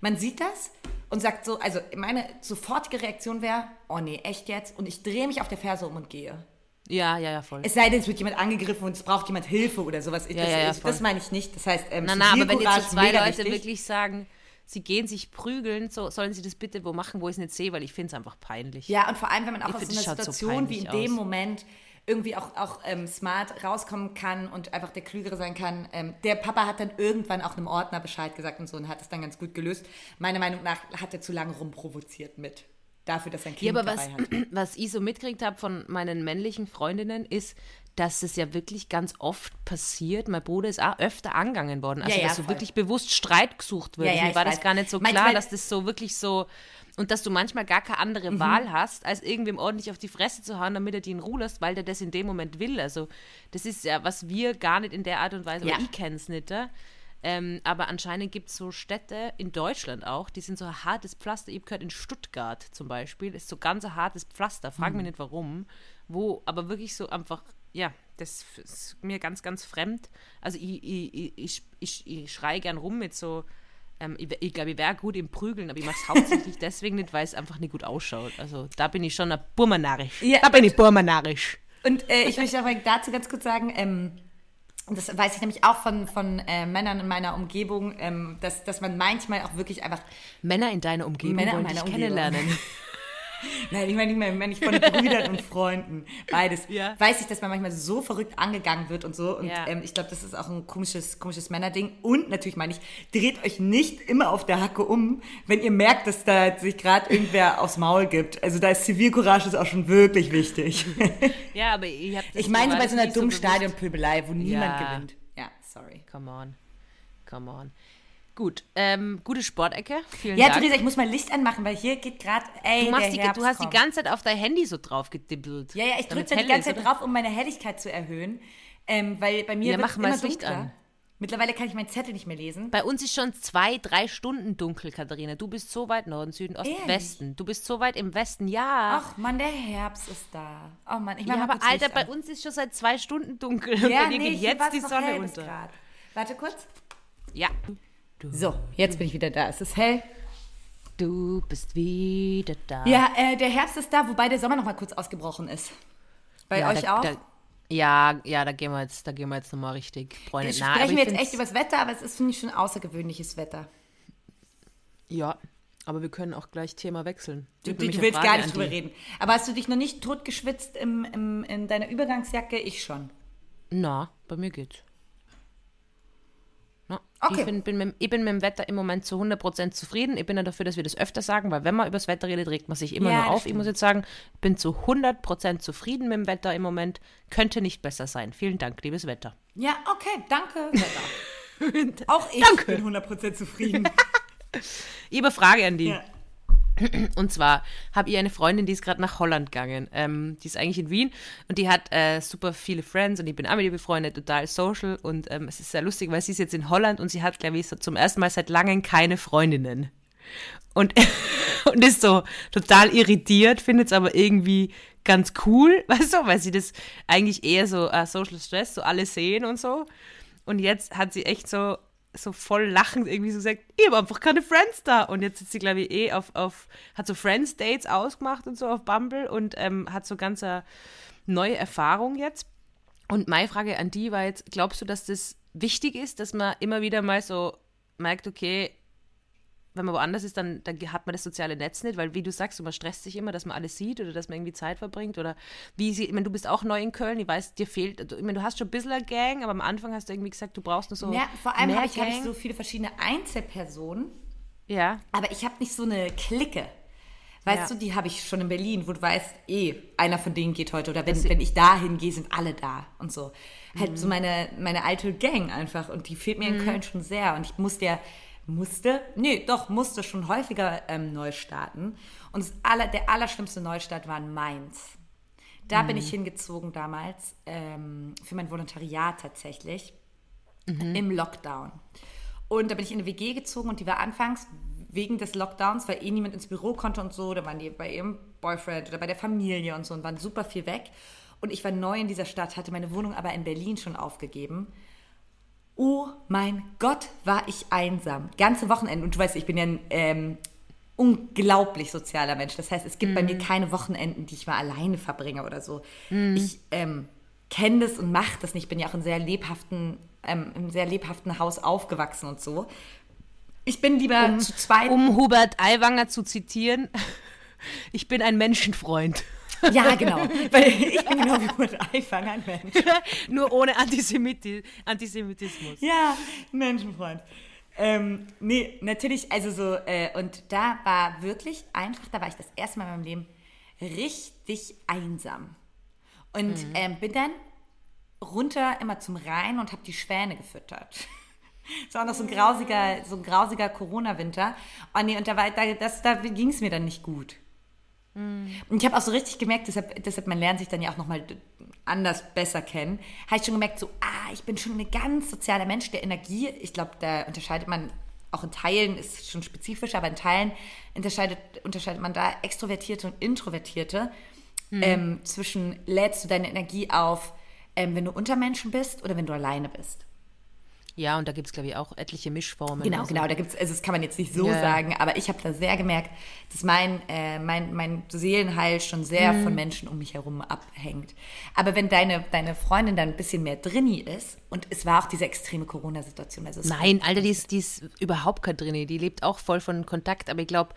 Man sieht das und sagt so, also meine sofortige Reaktion wäre, oh nee, echt jetzt? Und ich drehe mich auf der Ferse um und gehe. ja, ja, ja, voll. Es sei denn, es wird jemand angegriffen und es braucht jemand Hilfe oder sowas. Ich, Ja, das, ja, ja, das meine ich nicht. Das heißt, ähm, Na, na, aber wenn jetzt so zwei Leute wichtig. wirklich sagen, sie gehen sich prügeln, so sollen sie das bitte wo machen, wo ich es nicht sehe, weil ich finde es einfach peinlich. Ja, und vor allem, wenn man auch Ich aus finde, so einer schaut so Situation wie in peinlich dem aus. Moment irgendwie auch, auch ähm, smart rauskommen kann und einfach der Klügere sein kann. Ähm, der Papa hat dann irgendwann auch einem Ordner Bescheid gesagt und so und hat es dann ganz gut gelöst. Meiner Meinung nach hat er zu lange rumprovoziert mit. Dafür, dass sein Ja, Kind aber was, dabei hat. was ich so mitgekriegt habe von meinen männlichen Freundinnen, ist, dass es ja wirklich ganz oft passiert. Mein Bruder ist auch öfter angegangen worden. Also, Ja, ja, dass so voll. wirklich bewusst Streit gesucht wird. Ja, ja, Mir war das weiß. gar nicht so Manchmal- klar, dass das so wirklich so. Und dass du manchmal gar keine andere Mhm. Wahl hast, als irgendwem ordentlich auf die Fresse zu hauen, damit er die in Ruhe lässt, weil der das in dem Moment will. Also, das ist ja, was wir gar nicht in der Art und Weise, Ja. ich kenne es nicht. Ja? Ähm, aber anscheinend gibt es so Städte in Deutschland auch, die sind so ein hartes Pflaster. Ich habe gehört, in Stuttgart zum Beispiel ist so ganz ein hartes Pflaster, frag Mhm. mich nicht warum, wo aber wirklich so einfach, ja, das ist mir ganz, ganz fremd. Also ich, ich, ich, ich, ich, schreie gern rum mit so, ähm, ich, ich glaube, ich wäre gut im Prügeln, aber ich mache es hauptsächlich deswegen nicht, weil es einfach nicht gut ausschaut. Also da bin ich schon ein burmanarisch. Ja, da bin ich burmanarisch. Und äh, ich möchte aber dazu ganz kurz sagen, ähm, das weiß ich nämlich auch von, von äh, Männern in meiner Umgebung, ähm, dass, dass man manchmal auch wirklich einfach Männer in deiner Umgebung Männer in wollen meiner Umgebung. kennenlernen. Nein, ich meine, ich meine, ich meine nicht von Brüdern und Freunden, beides. Ja. Weiß ich, dass man manchmal so verrückt angegangen wird und so. Und Ja. ähm, ich glaube, das ist auch ein komisches, komisches Männerding. Und natürlich meine ich, dreht euch nicht immer auf der Hacke um, wenn ihr merkt, dass da sich gerade irgendwer aufs Maul gibt. Also da ist Zivilcourage ist auch schon wirklich wichtig. ja, aber ich habe ich meine war bei so einer dummen bewusst. Stadionpöbelei, wo niemand Ja. gewinnt. Ja, sorry. Come on. Come on. Gut, ähm, gute Sportecke. Vielen Ja, Dank. Theresa, ich muss mal Licht anmachen, weil hier geht gerade, ey, du, machst die, du hast kommt. die ganze Zeit auf dein Handy so drauf gedibbelt. Ja, ja, ich drücke die ganze Zeit oder? drauf, um meine Helligkeit zu erhöhen. Ähm, weil bei mir Ja, wird mal immer Licht dunkler. an. Mittlerweile kann ich meinen Zettel nicht mehr lesen. Bei uns ist schon zwei, drei Stunden dunkel, Katharina. Du bist so weit Norden, Süden, Osten, Ehrlich? Westen. Du bist so weit im Westen, ja. Ach Mann, der Herbst ist da. Oh Mann, ich mach ja, aber Alter, bei uns ist schon seit zwei Stunden dunkel. Und ja, bei dir nee, geht jetzt die Sonne unter. grad. Warte kurz. Ja. So, jetzt bin ich wieder da. Es ist hell. Du bist wieder da. Ja, äh, der Herbst ist da, wobei der Sommer noch mal kurz ausgebrochen ist. Bei Ja, euch da, auch? Da, ja, ja, da gehen wir jetzt, da gehen wir jetzt nochmal richtig. Freunde, Jetzt na, aber sprechen ich wir jetzt echt über das Wetter, aber es ist, finde ich, schon außergewöhnliches Wetter. Ja, aber wir können auch gleich Thema wechseln. Du, du, du willst Frage gar nicht drüber reden. Aber hast du dich noch nicht tot geschwitzt im, im, in deiner Übergangsjacke? Ich schon. Na, bei mir geht's. Na, Okay. ich, bin, bin mit, ich bin mit dem Wetter im Moment zu 100% zufrieden. Ich bin ja dafür, dass wir das öfter sagen, weil wenn man über das Wetter redet, regt man sich immer Ja, nur auf. Ich stimmt. muss jetzt sagen, ich bin zu 100% zufrieden mit dem Wetter im Moment. Könnte nicht besser sein. Vielen Dank, liebes Wetter. Ja, okay, danke. Wetter. Auch ich Danke. bin 100% zufrieden. Ich Frage an die. ja. Und zwar habe ich eine Freundin, die ist gerade nach Holland gegangen. Ähm, die ist eigentlich in Wien und die hat äh, super viele Friends und ich bin auch mit ihr befreundet, total social. Und ähm, es ist sehr lustig, weil sie ist jetzt in Holland und sie hat, glaube ich, so zum ersten Mal seit langem keine Freundinnen. Und, und ist so total irritiert, findet es aber irgendwie ganz cool, weißt du, weil sie das eigentlich eher so uh, Social Stress, so alle sehen und so. Und jetzt hat sie echt so so voll lachend irgendwie so gesagt, ich habe einfach keine Friends da. Und jetzt sitzt sie, glaube ich, eh auf, auf, hat so Friends-Dates ausgemacht und so auf Bumble und ähm, hat so ganz eine neue Erfahrung jetzt. Und meine Frage an die war jetzt, glaubst du, dass das wichtig ist, dass man immer wieder mal so merkt, okay, wenn man woanders ist, dann, dann hat man das soziale Netz nicht, weil wie du sagst, man stresst sich immer, dass man alles sieht oder dass man irgendwie Zeit verbringt oder wie sie, ich meine, du bist auch neu in Köln, ich weiß, dir fehlt, ich meine, du hast schon ein bisschen eine Gang, aber am Anfang hast du irgendwie gesagt, du brauchst nur so Ja, vor allem habe ich, hab ich so viele verschiedene Einzelpersonen, Ja, aber ich habe nicht so eine Clique. Weißt Ja. du, die habe ich schon in Berlin, wo du weißt, eh, einer von denen geht heute. Oder wenn, wenn ich dahin gehe, sind alle da und so. Halt Mhm. so meine, meine alte Gang einfach. Und die fehlt mir in Köln schon sehr. Und ich musste ja, musste, nee, doch, musste schon häufiger ähm, neu starten. Und das aller, der allerschlimmste Neustart war in Mainz. Da bin ich hingezogen damals, ähm, für mein Volontariat tatsächlich, im Lockdown. Und da bin ich in eine WG gezogen und die war anfangs wegen des Lockdowns, weil eh niemand ins Büro konnte und so, da waren die bei ihrem Boyfriend oder bei der Familie und so und waren super viel weg. Und ich war neu in dieser Stadt, hatte meine Wohnung aber in Berlin schon aufgegeben. Oh mein Gott, war ich einsam. Ganze Wochenende. Und du weißt, ich bin ja ein ähm, unglaublich sozialer Mensch. Das heißt, es gibt bei mir keine Wochenenden, die ich mal alleine verbringe oder so. Ich ähm, kenne das und mache das nicht. Ich bin ja auch in sehr lebhaften, ähm, im sehr lebhaften Haus aufgewachsen und so. Ich bin lieber zu zweit. um Hubert Aiwanger zu zitieren, ich bin ein Menschenfreund. Ja, genau. Weil ich bin genau wie Hubert Aiwanger ein Mensch. Nur ohne Antisemiti Antisemitismus. Ja, Menschenfreund. Ähm, nee, natürlich, also so, äh, und da war wirklich einfach, da war ich das erste Mal in meinem Leben richtig einsam. Und ähm, bin dann runter immer zum Rhein und habe die Schwäne gefüttert. Das war noch so ein grausiger, so ein grausiger Corona-Winter. Oh nee, und da, war, da, das, da ging es mir dann nicht gut. Und ich habe auch so richtig gemerkt, deshalb, deshalb man lernt sich dann ja auch nochmal anders besser kennen, habe ich schon gemerkt, so, ah, ich bin schon ein ganz sozialer Mensch, der Energie, ich glaube, da unterscheidet man, auch in Teilen ist schon spezifisch, aber in Teilen unterscheidet, unterscheidet man da Extrovertierte und Introvertierte. Ähm, zwischen, lädst du deine Energie auf, ähm, wenn du unter Menschen bist oder wenn du alleine bist. Ja, und da gibt es, glaube ich, auch etliche Mischformen. Genau, also. genau. Da gibt's, also das kann man jetzt nicht so Ja. sagen, aber ich habe da sehr gemerkt, dass mein, äh, mein, mein Seelenheil schon sehr Mhm. von Menschen um mich herum abhängt. Aber wenn deine, deine Freundin dann ein bisschen mehr drinni ist, und es war auch diese extreme Corona-Situation. Also Nein, Alter, die ist, die ist überhaupt kein drin. Die lebt auch voll von Kontakt, aber ich glaube,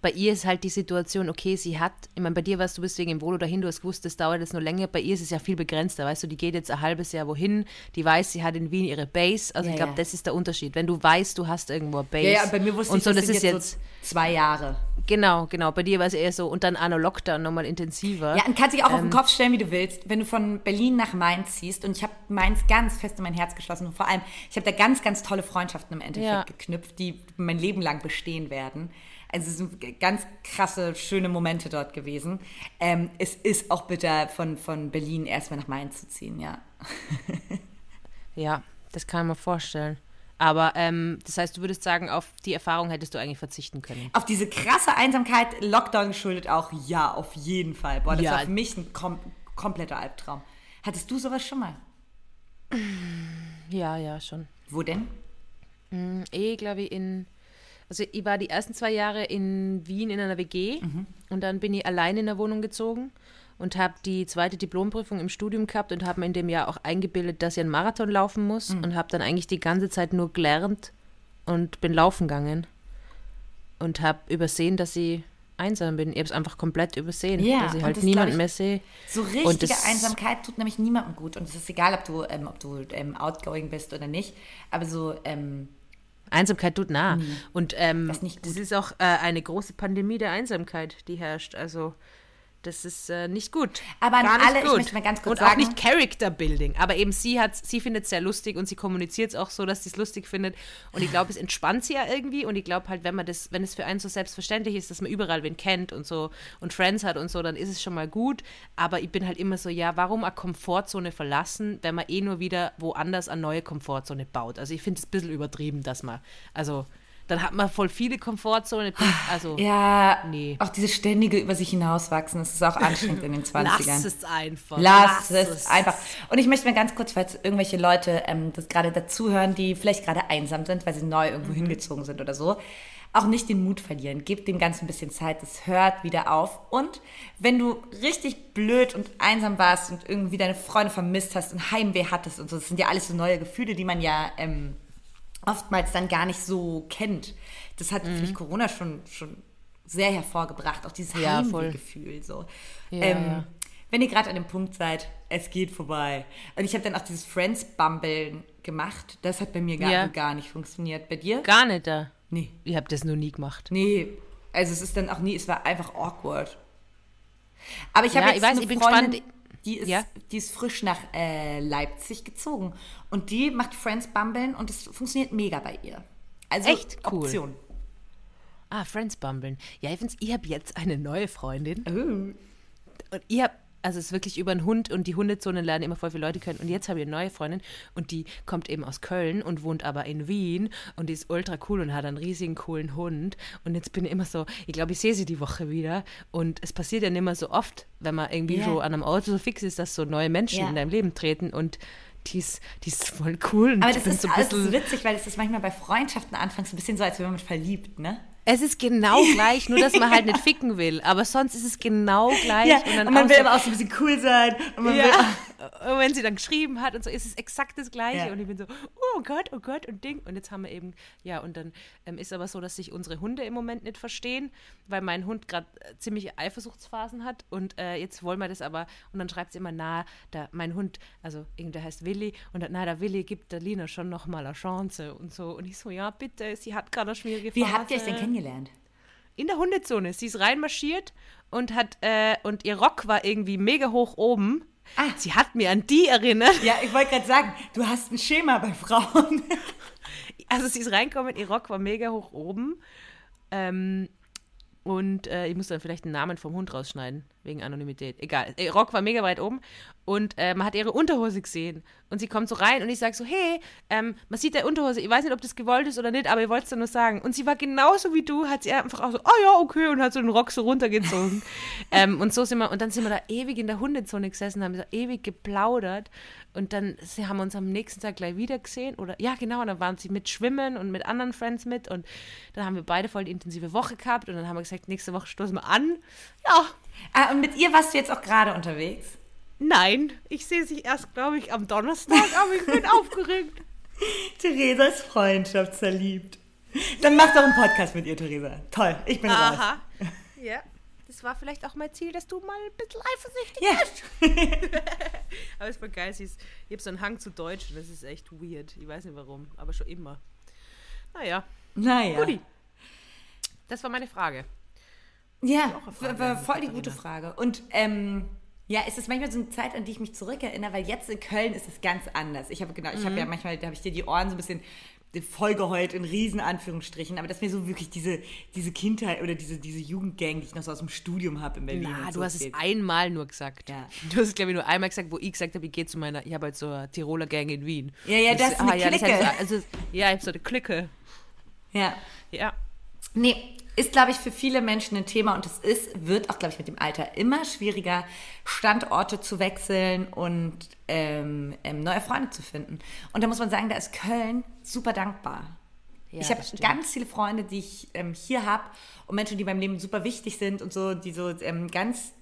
bei ihr ist halt die Situation, okay, sie hat, ich meine, bei dir warst du bist wegen dem Volo dahin, du hast gewusst, das dauert jetzt nur länger. Bei ihr ist es ja viel begrenzter, weißt du, die geht jetzt ein halbes Jahr wohin, die weiß, sie hat in Wien ihre Base. Also Ja, ich glaube, ja. das ist der Unterschied. Wenn du weißt, du hast irgendwo eine Base. ja, ja, bei mir wusste und ich, so, das, das ist jetzt, jetzt, so zwei Jahre. genau, genau. Bei dir war es eher so, und dann Anno Lockdown nochmal intensiver. Ja, und kannst dich auch auf Ähm. den Kopf stellen, wie du willst. Wenn du von Berlin nach Mainz ziehst, und ich habe Mainz ganz fest in mein Herz geschlossen, und vor allem, ich habe da ganz, ganz tolle Freundschaften im Endeffekt Ja. geknüpft, die mein Leben lang bestehen werden. Also es sind ganz krasse, schöne Momente dort gewesen. Ähm, es ist auch bitter, von, von Berlin erstmal nach Mainz zu ziehen, ja. Ja, das kann man vorstellen. Aber ähm, das heißt, du würdest sagen, auf die Erfahrung hättest du eigentlich verzichten können. Auf diese krasse Einsamkeit, Lockdown geschuldet auch, ja, auf jeden Fall. Boah, das Ja. war für mich ein kom kompletter Albtraum. Hattest du sowas schon mal? Ja, ja, schon. Wo denn? eh, glaube ich, in. Also ich war die ersten zwei Jahre in Wien in einer WG und dann bin ich allein in der Wohnung gezogen und habe die zweite Diplomprüfung im Studium gehabt und habe mir in dem Jahr auch eingebildet, dass ich einen Marathon laufen muss und habe dann eigentlich die ganze Zeit nur gelernt und bin laufen gegangen und habe übersehen, dass ich einsam bin. Ich habe es einfach komplett übersehen, Ja, dass ich halt das niemanden glaub ich- mehr sehe. So richtige Einsamkeit tut nämlich niemandem gut. Und es ist egal, ob du, ähm, ob du ähm, outgoing bist oder nicht. Aber so, ähm, Einsamkeit tut nah. Und ähm, Das ist das ist auch äh, eine große Pandemie der Einsamkeit, die herrscht. Also Das ist äh, nicht gut. Aber an Gar alle, ich gut. möchte mal ganz kurz und auch sagen- nicht Character Building. Aber eben sie hat, sie findet es sehr lustig und sie kommuniziert es auch so, dass sie es lustig findet. Und ich glaube, es entspannt sie ja irgendwie. Und ich glaube halt, wenn man das, wenn es für einen so selbstverständlich ist, dass man überall wen kennt und so und Friends hat und so, dann ist es schon mal gut. Aber ich bin halt immer so, ja, warum eine Komfortzone verlassen, wenn man eh nur wieder woanders eine neue Komfortzone baut? Also ich finde es ein bisschen übertrieben, dass man, also dann hat man voll viele Komfortzonen. Also Ja, Nee. auch diese ständige über sich hinauswachsen, das ist auch anstrengend in den 20ern. lass es einfach. Lass es einfach. Und ich möchte mir ganz kurz, falls irgendwelche Leute ähm, das gerade dazuhören, die vielleicht gerade einsam sind, weil sie neu irgendwo hingezogen sind oder so, auch nicht den Mut verlieren. Gib dem Ganzen ein bisschen Zeit, es hört wieder auf. Und wenn du richtig blöd und einsam warst und irgendwie deine Freunde vermisst hast und Heimweh hattest und so, das sind ja alles so neue Gefühle, die man ja ähm, oftmals dann gar nicht so kennt. Das hat vielleicht Corona schon, schon sehr hervorgebracht, auch dieses Ja, voll. Heimwehgefühl. So. Ja, ähm, ja. Wenn ihr gerade an dem Punkt seid, es geht vorbei. Und ich habe dann auch dieses Friends-Bumbeln gemacht. Das hat bei mir gar, Ja. gar nicht funktioniert. Bei dir? Gar nicht da. Nee. Ich habe das noch nie gemacht. Nee. Also es ist dann auch nie, es war einfach awkward. Aber ich habe Ja, jetzt ich weiß, eine ich bin Freundin, gespannt. Die ist, Ja? die ist frisch nach äh, Leipzig gezogen. Und die macht Friends-Bumbeln und es funktioniert mega bei ihr. Also Echt cool. Option. Ah, Friends bumbeln. Ja, ich, ich habe jetzt eine neue Freundin. Oh. Und ich habe, also es ist wirklich über einen Hund und die Hundezonen lernen immer voll viele Leute kennen. Und jetzt habe ich eine neue Freundin und die kommt eben aus Köln und wohnt aber in Wien und die ist ultra cool und hat einen riesigen coolen Hund. Und jetzt bin ich immer so, ich glaube, ich sehe sie die Woche wieder. Und es passiert ja nicht mehr so oft, wenn man irgendwie Ja. so an einem Auto so fix ist, dass so neue Menschen Ja. in deinem Leben treten und die ist, die ist voll cool. Und Aber das ist, so ein das bisschen- ist witzig, weil es ist manchmal bei Freundschaften anfangs ein bisschen so, als wenn man verliebt, ne? Es ist genau gleich, nur dass man halt nicht ficken will. Aber sonst ist es genau gleich. Ja, und, dann und man will so- aber auch so ein bisschen cool sein. Und man will, ja. Und wenn sie dann geschrieben hat und so, ist es exakt das Gleiche. Ja. Und ich bin so, oh Gott, oh Gott und Ding. Und jetzt haben wir eben, ja, und dann ähm, ist aber so, dass sich unsere Hunde im Moment nicht verstehen, weil mein Hund gerade äh, ziemlich Eifersuchtsphasen hat. Und äh, jetzt wollen wir das aber, und dann schreibt sie immer, na, da, mein Hund, also irgendwer heißt Willi, und dann, na, der Willi gibt der Lina schon noch mal eine Chance und so. Und ich so, ja, bitte, sie hat gerade eine schwierige Wie Phase. habt ihr euch denn kennengelernt? In der Hundezone. Sie ist reinmarschiert und hat, äh, und ihr Rock war irgendwie mega hoch oben. Ah. Sie hat mir an die erinnert. Ja, ich wollte gerade sagen, du hast ein Schema bei Frauen. Also sie ist reingekommen, ihr Rock war mega hoch oben. Ähm, und äh, ich muss dann vielleicht den Namen vom Hund rausschneiden, wegen Anonymität. Egal. Ihr Rock war mega weit oben und äh, man hat ihre Unterhose gesehen. Und sie kommt so rein und ich sage so, hey, ähm, man sieht der Unterhose, ich weiß nicht, ob das gewollt ist oder nicht, aber ich wollte es nur sagen. Und sie war genauso wie du, hat sie einfach auch so, oh ja, okay, und hat so den Rock so runtergezogen. ähm, und so sind wir, und dann sind wir da ewig in der Hundezone gesessen, haben so ewig geplaudert. Und dann sie haben wir uns am nächsten Tag gleich wieder gesehen. Oder ja, genau, und dann waren sie mit Schwimmen und mit anderen Friends mit. Und dann haben wir beide voll die intensive Woche gehabt. Und dann haben wir gesagt, nächste Woche stoßen wir an. Ja, ah, und mit ihr warst du jetzt auch gerade unterwegs? Nein. Ich sehe sie erst, glaube ich, am Donnerstag, aber ich bin aufgeregt. Theresa ist freundschaftsverliebt. Dann mach doch einen Podcast mit ihr, Theresa. Toll, ich bin raus. Aha. Ja. Das war vielleicht auch mein Ziel, dass du mal ein bisschen eifersüchtig Ja. Aber es war geil, sie ist, ich habe so einen Hang zu Deutsch und das ist echt weird. Ich weiß nicht warum, aber schon immer. Naja, Naja. Guti. Das war meine Frage. Ja, Frage war voll die gute Frage. Und ähm, ja, es ist manchmal so eine Zeit, an die ich mich zurückerinnere, weil jetzt in Köln ist es ganz anders. Ich habe genau, ich habe Mhm. ja manchmal, da habe ich dir die Ohren so ein bisschen vollgeheult in riesen Anführungsstrichen, aber das ist mir so wirklich diese, diese Kindheit oder diese, diese Jugendgang, die ich noch so aus dem Studium habe in Berlin. Und du so hast es einmal nur gesagt. Ja. Du hast es, glaube ich, nur einmal gesagt, wo ich gesagt habe, ich gehe zu meiner, ich habe halt so eine Tiroler Gang in Wien. Ja, ja, das ist eine ja, Clique. heißt, also, ja, ich habe so eine Clique. Ja. Ja. Nee, ist, glaube ich, für viele Menschen ein Thema und es ist, wird auch, glaube ich, mit dem Alter immer schwieriger, Standorte zu wechseln und ähm, ähm, neue Freunde zu finden. Und da muss man sagen, da ist Köln super dankbar. Ja, ich habe ganz viele Freunde, die ich ähm, hier habe und Menschen, die beim Leben super wichtig sind und so, die so ähm, ganz,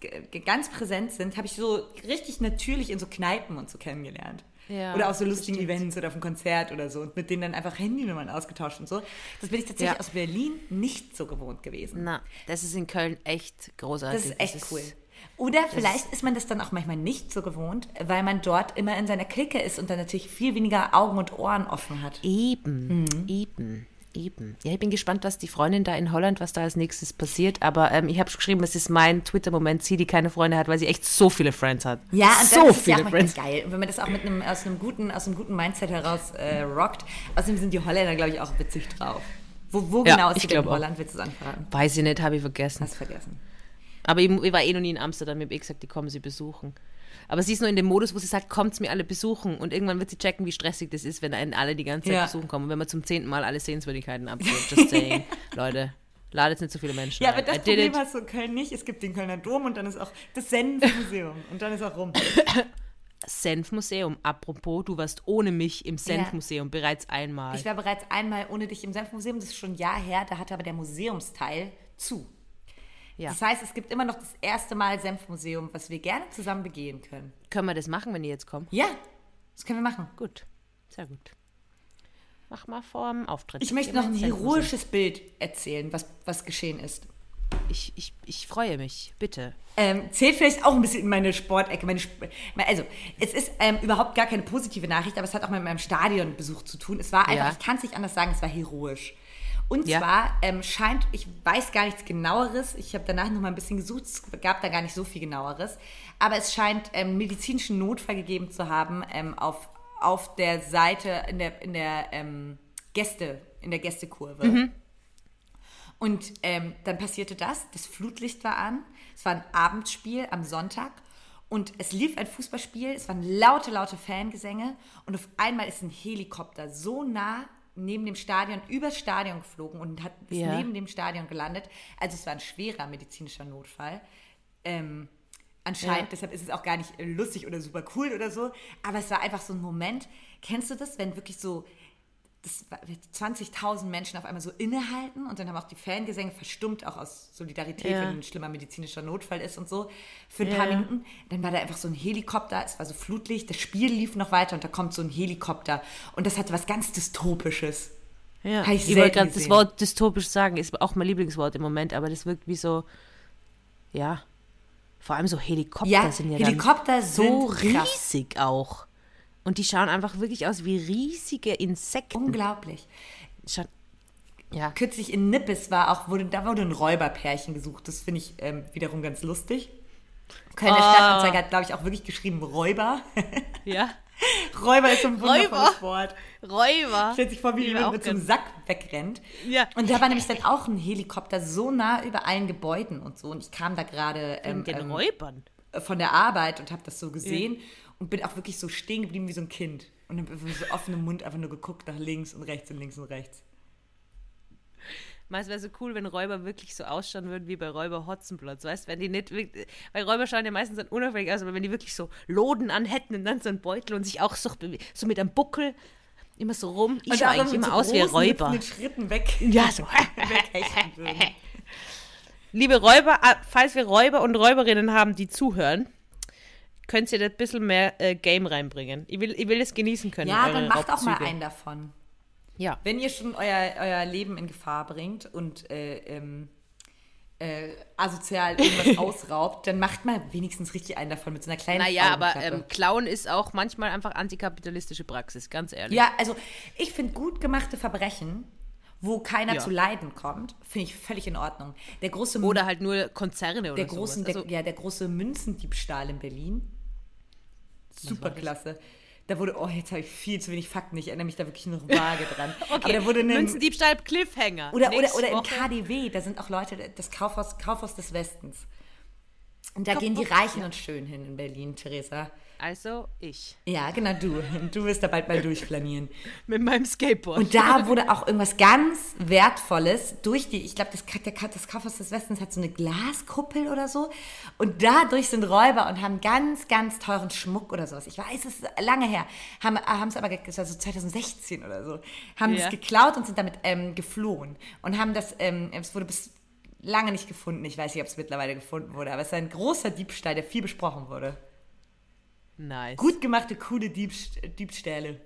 ganz präsent sind, habe ich so richtig natürlich in so Kneipen und so kennengelernt. Ja, oder auf so das lustigen stimmt. Events oder auf einem Konzert oder so und mit denen dann einfach Handynummern ausgetauscht und so. Das bin ich tatsächlich Ja. aus Berlin nicht so gewohnt gewesen. Na, das ist in Köln echt großartig. Das ist echt cool. Oder vielleicht ist man das dann auch manchmal nicht so gewohnt, weil man dort immer in seiner Clique ist und dann natürlich viel weniger Augen und Ohren offen hat. Eben, Mhm. eben. Eben. Ja, ich bin gespannt, was die Freundin da in Holland, was da als nächstes passiert. Aber ähm, ich habe geschrieben, es ist mein Twitter-Moment, sie, die keine Freunde hat, weil sie echt so viele Friends hat. Ja, und so das ist viele ja auch Friends. geil. Und wenn man das auch mit einem, aus, einem guten, aus einem guten Mindset heraus äh, rockt. Außerdem sind die Holländer, glaube ich, auch witzig drauf. Wo, wo Ja, genau ist ich sie in. Holland? Willst du es anfragen? Weiß ich nicht, habe ich vergessen. Hast vergessen. Aber ich, ich war eh noch nie in Amsterdam, ich habe eh gesagt, die kommen sie besuchen. Aber sie ist nur in dem Modus, wo sie sagt, kommt's mir alle besuchen. Und irgendwann wird sie checken, wie stressig das ist, wenn einen alle die ganze Zeit Ja. besuchen kommen. Und wenn man zum zehnten Mal alle Sehenswürdigkeiten abgeht. Just saying. Leute, ladet nicht so viele Menschen Ja, ein. aber das I Problem hast du in Köln nicht. Es gibt den Kölner Dom und dann ist auch das Senfmuseum. und dann ist auch rum. Senfmuseum. Apropos, du warst ohne mich im Senfmuseum bereits einmal. Ich war bereits einmal ohne dich im Senfmuseum. Das ist schon ein Jahr her. Da hatte aber der Museumsteil zu. Ja. Das heißt, es gibt immer noch das erste Mal Senfmuseum, was wir gerne zusammen begehen können. Können wir das machen, wenn die jetzt kommen? Ja, das können wir machen. Gut, sehr gut. Mach mal vor dem Auftritt. Ich möchte noch ein heroisches Bild erzählen, was, was geschehen ist. Ich, ich, ich freue mich, bitte. Ähm, zählt vielleicht auch ein bisschen in meine Sportecke. Meine Sp also, es ist ähm, überhaupt gar keine positive Nachricht, aber es hat auch mit meinem Stadionbesuch zu tun. Es war einfach, Ja. ich kann es nicht anders sagen, es war heroisch. Und Ja. zwar ähm, scheint, ich weiß gar nichts genaueres, ich habe danach noch mal ein bisschen gesucht, es gab da gar nicht so viel genaueres, aber es scheint ähm, medizinischen Notfall gegeben zu haben ähm, auf, auf der Seite, in der, in der ähm, Gäste, in der Gästekurve. Und ähm, dann passierte das, das Flutlicht war an, es war ein Abendspiel am Sonntag. Und es lief ein Fußballspiel, es waren laute, laute Fangesänge. Und auf einmal ist ein Helikopter so nah neben dem Stadion, übers Stadion geflogen und hat Ja. neben dem Stadion gelandet. Also es war ein schwerer medizinischer Notfall. Ähm, anscheinend, Ja. deshalb ist es auch gar nicht lustig oder super cool oder so, aber es war einfach so ein Moment. Kennst du das, wenn wirklich so das war- 20.000 Menschen auf einmal so innehalten und dann haben auch die Fangesänge verstummt, auch aus Solidarität, Ja. wenn ein schlimmer medizinischer Notfall ist und so, für ein Ja, paar. Minuten. Dann war da einfach so ein Helikopter, es war so Flutlicht, das Spiel lief noch weiter und da kommt so ein Helikopter und das hatte was ganz Dystopisches. Ja, ich ich, wollte gerade das. Wort dystopisch sagen, ist auch mein Lieblingswort im Moment, aber das wirkt wie so, ja, vor allem so Helikopter Ja, sind ja Helikopter dann so sind krass. riesig auch. Und die schauen einfach wirklich aus wie riesige Insekten. Unglaublich. Scha- Ja, Kürzlich in Nippes war auch, wurde, da wurde ein Räuberpärchen gesucht. Das finde ich ähm, wiederum ganz lustig. Kölner Ah. Stadtanzeiger hat, glaube ich, auch wirklich geschrieben Räuber. ja. Räuber ist so ein wundervolles Räuber. Wort. Räuber. Stellt sich vor, wie jemand mit so einem. Sack wegrennt. Ja. Und da war nämlich dann auch ein Helikopter so nah über allen Gebäuden und so. Und ich kam da gerade ähm, den ähm, Räubern. von der Arbeit und habe das so gesehen und bin auch wirklich so stehen geblieben wie so ein Kind. Und habe so offenem Mund einfach nur geguckt nach links und rechts und links und rechts. Meist wäre so cool, wenn Räuber wirklich so ausschauen würden wie bei Räuber Hotzenplotz, weißt wenn die nicht wirklich, weil Räuber schauen ja meistens dann unauffällig aus, aber wenn die wirklich so Loden an hätten und dann so einen Beutel und sich auch so, so mit einem Buckel immer so rum, ich schaue eigentlich mit immer so aus wie Räuber. hüpfenden Schritten weg. Ja, so. Liebe Räuber, ah, falls wir Räuber und Räuberinnen haben, die zuhören, könnt ihr da ein bisschen mehr äh, Game reinbringen. Ich will, ich will es genießen können. Ja, dann macht auch mal Raubzüge. einen davon. Ja. Wenn ihr schon euer, euer Leben in Gefahr bringt und äh, ähm, äh, asozial irgendwas ausraubt, dann macht mal wenigstens richtig einen davon mit so einer kleinen Naja, aber ähm, Klauen ist auch manchmal einfach antikapitalistische Praxis, ganz ehrlich. Ja, also ich finde gut gemachte Verbrechen, wo keiner Ja. zu Leiden kommt, finde ich völlig in Ordnung. Der große Oder halt nur Konzerne oder der großen, sowas. der, Also, ja, der große Münzendiebstahl in Berlin. Super klasse. Da wurde, oh, jetzt habe ich viel zu wenig Fakten, ich erinnere mich da wirklich noch vage dran. Aber da wurde Münzendiebstahl Cliffhanger. Oder, oder, oder im. KDW, da sind auch Leute, das Kaufhaus, Kaufhaus des Westens. Und da gehen die Kaufhaus, Reichen und Schön hin in Berlin, Theresa. Also ich. Ja, genau, du. Du wirst da bald mal durchflanieren. Mit meinem Skateboard. Und da wurde auch irgendwas ganz Wertvolles durch die, ich glaube, das, das Kaufhaus des Westens hat so eine Glaskuppel oder so. Und dadurch sind Räuber und haben ganz, ganz teuren Schmuck oder sowas. Ich weiß, es ist lange her. Haben es aber, das war so 2016 oder so, haben Ja. das geklaut und sind damit ähm, geflohen. Und haben das, ähm, es wurde bis lange nicht gefunden. Ich weiß nicht, ob es mittlerweile gefunden wurde, aber es ist ein großer Diebstahl, der viel besprochen wurde. Nice. Gut gemachte, coole Diebst Diebstähle.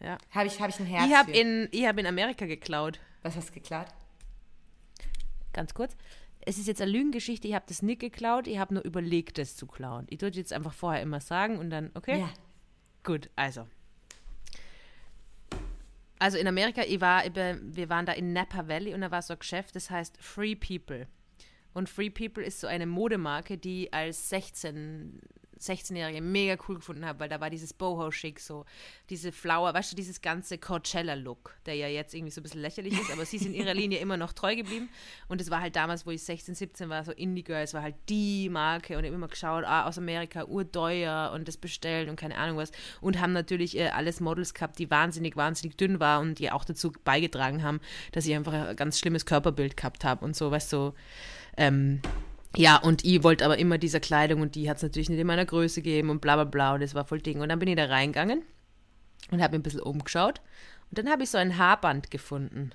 Ja. Habe ich, hab ich ein Herz Ich habe in, ich hab in Amerika geklaut. Was hast du geklaut? Ganz kurz. Es ist jetzt eine Lügengeschichte. Ich habe das nicht geklaut. Ich habe nur überlegt, das zu klauen. Ich würde jetzt einfach vorher immer sagen und dann, okay? Ja. Gut, also. Also in Amerika, ich war, wir waren da in Napa Valley und da war so ein Geschäft, das heißt Free People. Und Free People ist so eine Modemarke, die als 16, 16-Jährige mega cool gefunden habe, weil da war dieses Boho-Schick, so diese Flower, weißt du, dieses ganze Coachella-Look, der ja jetzt irgendwie so ein bisschen lächerlich ist, aber sie sind ihrer Linie immer noch treu geblieben. Und es war halt damals, wo ich 16, 17 war, so Indie Girls war halt die Marke und ich immer geschaut, ah, aus Amerika, urteuer und das bestellt und keine Ahnung was. Und haben natürlich äh, alles Models gehabt, die wahnsinnig, wahnsinnig dünn waren und die auch dazu beigetragen haben, dass ich einfach ein ganz schlimmes Körperbild gehabt habe und so, weißt du, so, ähm, ja, und ich wollte aber immer diese Kleidung und die hat es natürlich nicht in meiner Größe gegeben und bla bla bla und das war voll Ding. Und dann bin ich da reingegangen und habe mir ein bisschen umgeschaut und dann habe ich so ein Haarband gefunden.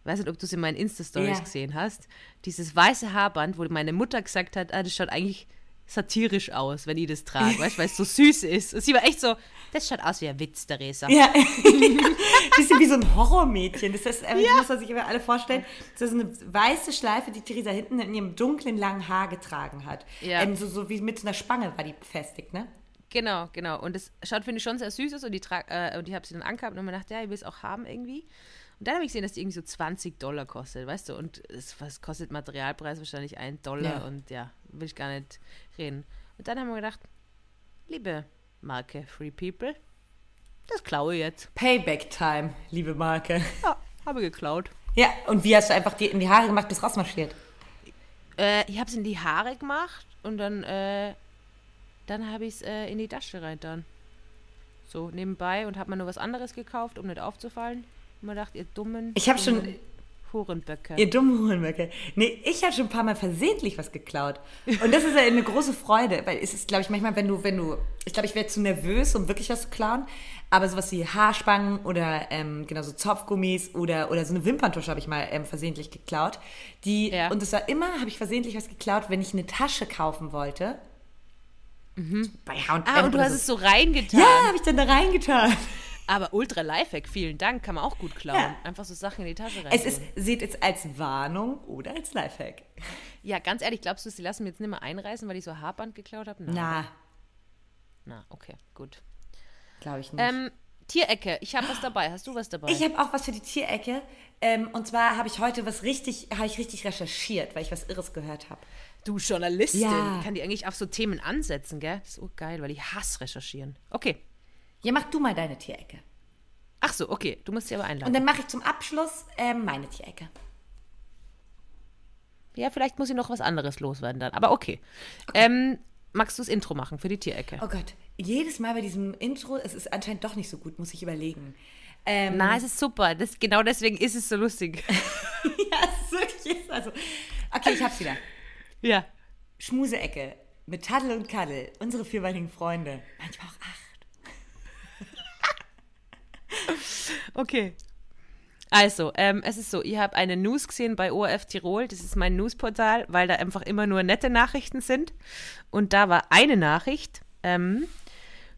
Ich weiß nicht, ob du es in meinen Insta-Stories ja. gesehen hast. Dieses weiße Haarband, wo meine Mutter gesagt hat, ah, das schaut eigentlich satirisch aus, wenn ich das trage, weißt weil es so süß ist. Und sie war echt so, das schaut aus wie ein Witz, Theresa. Ja, bisschen wie so ein Horrormädchen. Das ist, äh, ja. muss man sich immer alle vorstellen. Das ist eine weiße Schleife, die Theresa hinten in ihrem dunklen, langen Haar getragen hat. Ja. Ähm, so, so wie mit einer Spange war die befestigt, ne? Genau, genau. Und das schaut, finde ich, schon sehr süß aus. Und die, äh, und die habe sie dann angehabt und mir gedacht, ja, ich will es auch haben irgendwie. Und dann habe ich gesehen, dass die irgendwie so 20 Dollar kostet, weißt du? Und es was kostet Materialpreis wahrscheinlich ein Dollar ja. und ja, will ich gar nicht reden. Und dann haben wir gedacht, liebe Marke Free People, das klaue ich jetzt. Payback Time, liebe Marke. Ja, habe geklaut. Ja, und wie hast du einfach die in die Haare gemacht, bis rausmarschiert? Äh, ich habe es in die Haare gemacht und dann, äh, dann habe ich es äh, in die Tasche rein dann. So nebenbei und habe mir nur was anderes gekauft, um nicht aufzufallen. Und man dachte, ihr dummen. Ich habe schon. Hurenböcke. Ihr dummen Hurenböcke. Nee, ich habe schon ein paar Mal versehentlich was geklaut. Und das ist ja eine große Freude, weil es ist, glaube ich, manchmal, wenn du, wenn du, ich glaube, ich wäre zu nervös, um wirklich was zu klauen. Aber sowas wie Haarspangen oder ähm, genau so Zopfgummis oder, oder so eine Wimperntusche habe ich mal ähm, versehentlich geklaut. Die, ja. Und es war immer, habe ich versehentlich was geklaut, wenn ich eine Tasche kaufen wollte. Mhm. Bei H&M Ah, und du hast so. es so reingetan. Ja, habe ich dann da reingetan. Aber Ultra Lifehack, vielen Dank, kann man auch gut klauen. Ja. Einfach so Sachen in die Tasche rein. Es ist, seht es als Warnung oder als Lifehack. Ja, ganz ehrlich, glaubst du, sie lassen mich jetzt nicht mehr einreißen, weil ich so Haarband geklaut habe? Na. Na, okay, gut. Glaube ich nicht. Ähm, Tierecke, ich habe was dabei. Hast du was dabei? Ich habe auch was für die Tierecke. Ähm, und zwar habe ich heute was richtig, habe ich richtig recherchiert, weil ich was Irres gehört habe. Du Journalistin, ja. kann die eigentlich auf so Themen ansetzen, gell? Das ist auch geil, weil ich hasse recherchieren. Okay. Ja, mach du mal deine Tierecke. Ach so, okay. Du musst sie aber einladen. Und dann mache ich zum Abschluss äh, meine Tierecke. Ja, vielleicht muss ich noch was anderes loswerden dann. Aber okay. okay. Ähm, magst du das Intro machen für die Tierecke? Oh Gott. Jedes Mal bei diesem Intro, es ist anscheinend doch nicht so gut, muss ich überlegen. Ähm, Na, es ist super. Das, genau deswegen ist es so lustig. ja, es ist wirklich. Also, okay, ich hab's wieder. Ja. Schmuseecke mit Taddel und Kaddel, unsere vierbeinigen Freunde. Manchmal auch acht. Okay. Also, ähm, es ist so, ich habe eine News gesehen bei ORF Tirol, das ist mein Newsportal, weil da einfach immer nur nette Nachrichten sind. Und da war eine Nachricht, ähm,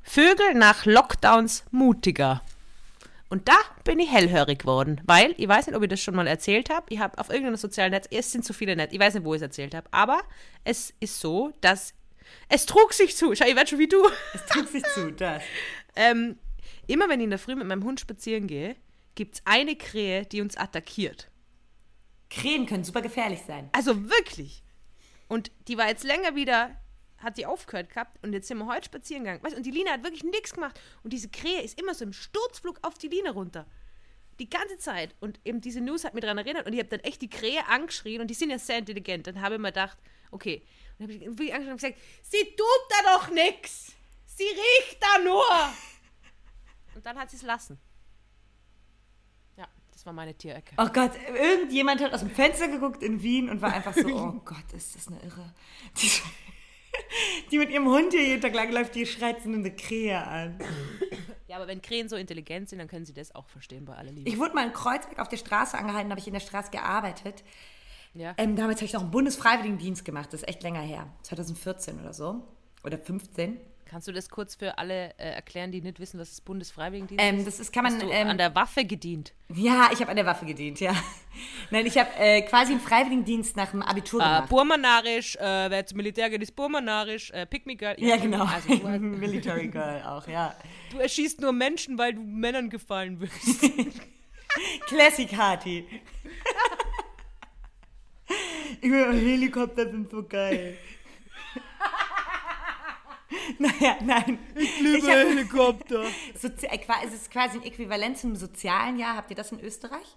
Vögel nach Lockdowns mutiger. Und da bin ich hellhörig geworden, weil, ich weiß nicht, ob ich das schon mal erzählt habe, ich habe auf irgendeinem sozialen Netz, es sind zu viele Netz, ich weiß nicht, wo ich es erzählt habe, aber es ist so, dass es trug sich zu, schau, ich werde schon wie du. Es trug sich zu, das. ähm, Immer wenn ich in der Früh mit meinem Hund spazieren gehe, gibt es eine Krähe, die uns attackiert. Krähen können super gefährlich sein. Also wirklich. Und die war jetzt länger wieder, hat die aufgehört gehabt und jetzt sind wir heute spazieren gegangen. Weißt, und die Lina hat wirklich nichts gemacht. Und diese Krähe ist immer so im Sturzflug auf die Line runter. Die ganze Zeit. Und eben diese News hat mich daran erinnert und ich habe dann echt die Krähe angeschrien und die sind ja sehr intelligent. Dann habe ich mir gedacht, okay. Und dann habe ich wirklich angeschrien und gesagt, sie tut da doch nichts. Sie riecht da nur. Und dann hat sie es lassen. Ja, das war meine Tierecke. Oh Gott, irgendjemand hat aus dem Fenster geguckt in Wien und war einfach so, oh Gott, ist das eine Irre. Die, die mit ihrem Hund hier jeden Tag lang läuft, die schreit so eine Krähe an. Ja, aber wenn Krähen so intelligent sind, dann können sie das auch verstehen bei aller Liebe. Ich wurde mal in Kreuzberg auf der Straße angehalten, habe ich in der Straße gearbeitet. Ja. Ähm, damals habe ich noch einen Bundesfreiwilligendienst gemacht, das ist echt länger her. 2014 oder so. Oder 15. Kannst du das kurz für alle äh, erklären, die nicht wissen, was das Bundesfreiwilligendienst ähm, das ist? Kann man, Hast du ähm, an der Waffe gedient? Ja, ich habe an der Waffe gedient, ja. Nein, ich habe äh, quasi einen Freiwilligendienst nach dem Abitur äh, gemacht. Burmanarisch, äh, wer zum Militär geht, ist Burmanarisch, äh, Pick Me Girl. Ja, genau. Also, du Military Girl auch, ja. Du erschießt nur Menschen, weil du Männern gefallen wirst. Classic Harty. Helikopter sind so geil. naja, nein. Ich liebe hab- Helikopter. Sozi äh, es ist quasi ein Äquivalent zum sozialen Jahr. Habt ihr das in Österreich?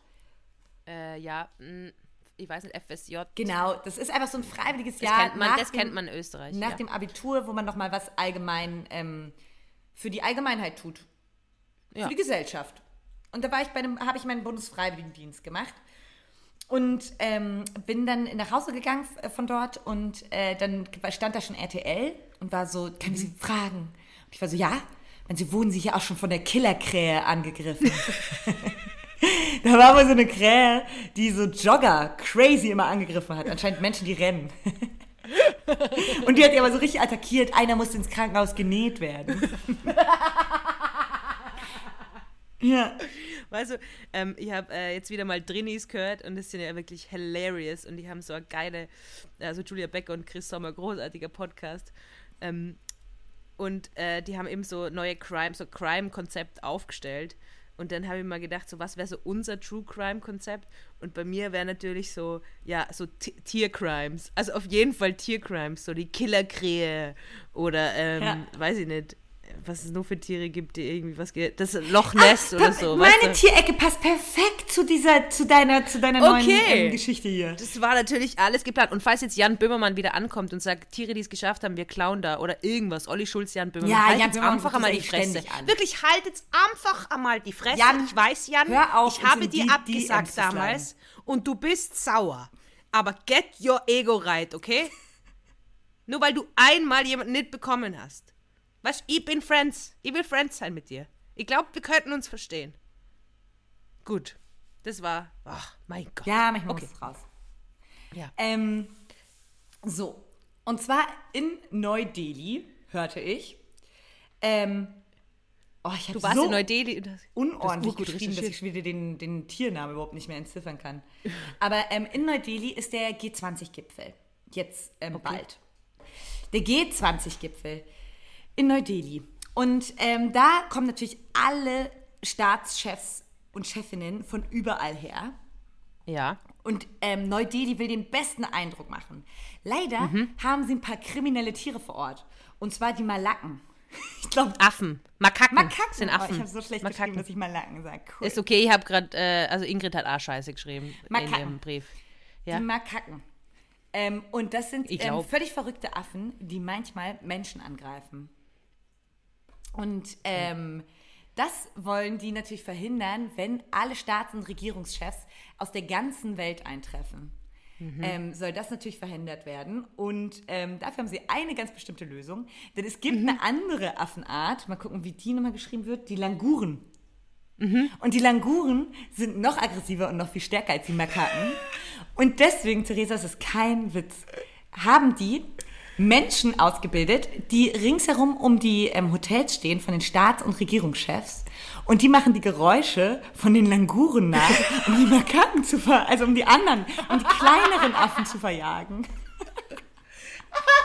Äh, ja, mh, ich weiß nicht, FSJ. Genau, das ist einfach so ein freiwilliges Das, Jahr. kennt man, nach das dem, kennt man in Österreich. Nach ja. dem Abitur, wo man nochmal was allgemein ähm, für die Allgemeinheit tut. Ja. Für die Gesellschaft. Und da war ich bei einem, habe ich meinen Bundesfreiwilligendienst gemacht. Und ähm, bin dann nach Hause gegangen äh, von dort und äh, dann stand da schon RTL und war so, können Sie fragen? Und ich war so, ja. Und sie wurden sich ja auch schon von der Killerkrähe angegriffen. da war aber so eine Krähe, die so Jogger crazy immer angegriffen hat. Anscheinend Menschen, die rennen. und die hat die aber so richtig attackiert. Einer musste ins Krankenhaus genäht werden. ja. Weißt du, ähm, ich habe äh, jetzt wieder mal Drinis gehört und das sind ja wirklich hilarious und die haben so eine geile, also Julia Becker und Chris Sommer, großartiger Podcast. Ähm, und äh, die haben eben so neue Crime, so Crime-Konzept aufgestellt. Und dann habe ich mal gedacht, so was wäre so unser True Crime-Konzept? Und bei mir wäre natürlich so, ja, so Ti- Tiercrimes. Also auf jeden Fall Tiercrimes, so die Killerkrähe oder, ähm, Ja. weiß ich nicht, was es nur für Tiere gibt, die irgendwie was geht. Das Loch Ness oder so. Meine weißt du? Tierecke passt perfekt zu dieser, zu deiner, zu deiner neuen Okay. ähm, Geschichte hier. Das war natürlich alles geplant. Und falls jetzt Jan Böhmermann wieder ankommt und sagt, Tiere, die es geschafft haben, wir klauen da oder irgendwas, Olli Schulz, Jan Böhmermann, Ja, haltet's Jan Böhmermann einfach einmal die Fresse. Wirklich, haltet einfach einmal die Fresse. Jan, ich weiß, Jan, hör auf, ich habe dir die abgesagt zu damals und du bist sauer. Aber get your ego right, okay? Nur weil du einmal jemanden nicht bekommen hast. Weißt ich bin Friends. Ich will Friends sein mit dir. Ich glaube, wir könnten uns verstehen. Gut. Das war. Ach, mein Gott. Ja, manchmal Okay. muss es raus. Ja. Ähm, so. Und zwar in Neu-Delhi, hörte ich. Ähm, oh, ich Du warst so in Neu-Delhi. Das- unordentlich urgut geschrieben, dass ich wieder den, den Tiernamen überhaupt nicht mehr entziffern kann. Aber ähm, in Neu-Delhi ist der G20-Gipfel. Jetzt ähm, bald. Der G20-Gipfel in Neu-Delhi. Und ähm, da kommen natürlich alle Staatschefs und Chefinnen von überall her. Ja. Und ähm, Neu-Delhi will den besten Eindruck machen. Leider Mhm. haben sie ein paar kriminelle Tiere vor Ort. Und zwar die Malaken. Ich glaube, Affen. Makaken. Makaken. Sind Oh, Affen. ich habe so schlecht Makaken. geschrieben, dass ich Malaken sage. Cool. Ist okay, ich habe gerade, äh, also Ingrid hat A-Scheiße geschrieben in Makaken. ihrem Brief. Ja. Die Makaken. Ähm, und das sind ähm, völlig verrückte Affen, die manchmal Menschen angreifen. Und ähm, das wollen die natürlich verhindern, wenn alle Staats- und Regierungschefs aus der ganzen Welt eintreffen. Mhm. Ähm, soll das natürlich verhindert werden. Und ähm, dafür haben sie eine ganz bestimmte Lösung. Denn es gibt Mhm. eine andere Affenart, mal gucken, wie die nochmal geschrieben wird, die Languren. Mhm. Und die Languren sind noch aggressiver und noch viel stärker als die Makaken. Und deswegen, Theresa, das ist kein Witz, haben die Menschen ausgebildet, die ringsherum um die ähm, Hotels stehen von den Staats- und Regierungschefs. Und die machen die Geräusche von den Languren nach, um die Makaken zu ver... also um die anderen, um die kleineren Affen zu verjagen.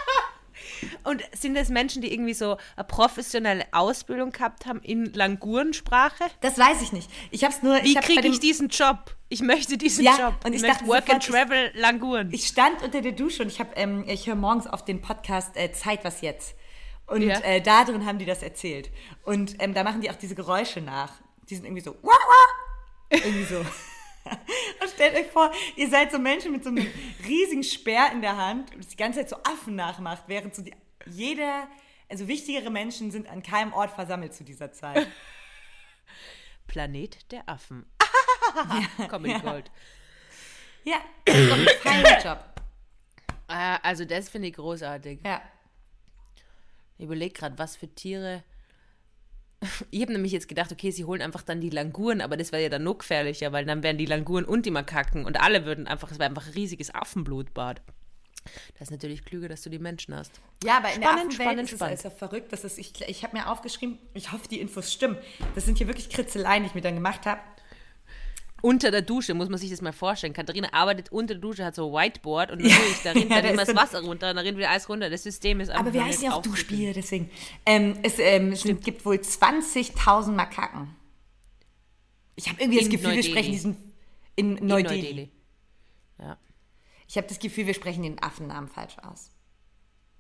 Und sind das Menschen, die irgendwie so eine professionelle Ausbildung gehabt haben in Langurensprache? Das weiß ich nicht. Ich hab's nur... Wie ich kriege ich diesen Job? Ich möchte diesen Ja, Job. und ich möchte dachte Work and sofort, ich- Travel Languren. Ich stand unter der Dusche und ich habe, ähm, ich höre morgens auf den Podcast äh, Zeit was jetzt. Und Ja. äh, da drin haben die das erzählt. Und ähm, da machen die auch diese Geräusche nach. Die sind irgendwie so, wah, wah. irgendwie so. Und stellt euch vor, ihr seid so Menschen mit so einem riesigen Speer in der Hand und das die ganze Zeit so Affen nachmacht, während so die, jeder, also wichtigere Menschen sind an keinem Ort versammelt zu dieser Zeit. Planet der Affen. Comedy Gold. Ja, das ist doch ein feiner Job. Äh, also das finde ich großartig. Ja. Ich überlege gerade, was für Tiere. Ich habe nämlich jetzt gedacht, okay, sie holen einfach dann die Languren, aber das wäre ja dann noch gefährlicher, weil dann wären die Languren und die Makaken und alle würden einfach, es wäre einfach ein riesiges Affenblutbad. Das ist natürlich klüger, dass du die Menschen hast. Ja, aber in der Spannend, Affenwelt spannend, ist es spannend. ja verrückt. Das ist, ich ich habe mir aufgeschrieben, ich hoffe, die Infos stimmen. Das sind hier wirklich Kritzeleien, die ich mir dann gemacht habe. Unter der Dusche, muss man sich das mal vorstellen. Katharina arbeitet unter der Dusche, hat so ein Whiteboard und natürlich, da rinnt Ja, dann da immer das Wasser runter und da rinnt wieder alles runter. Das System ist einfach Aber wir heißen ja auch. Duschbier, deswegen. Ähm, es ähm, es gibt wohl 20.000 Makaken. Ich habe irgendwie das In Gefühl, wir sprechen diesen in Neu-Delhi. Ja, Ich habe das Gefühl, wir sprechen den Affennamen falsch aus.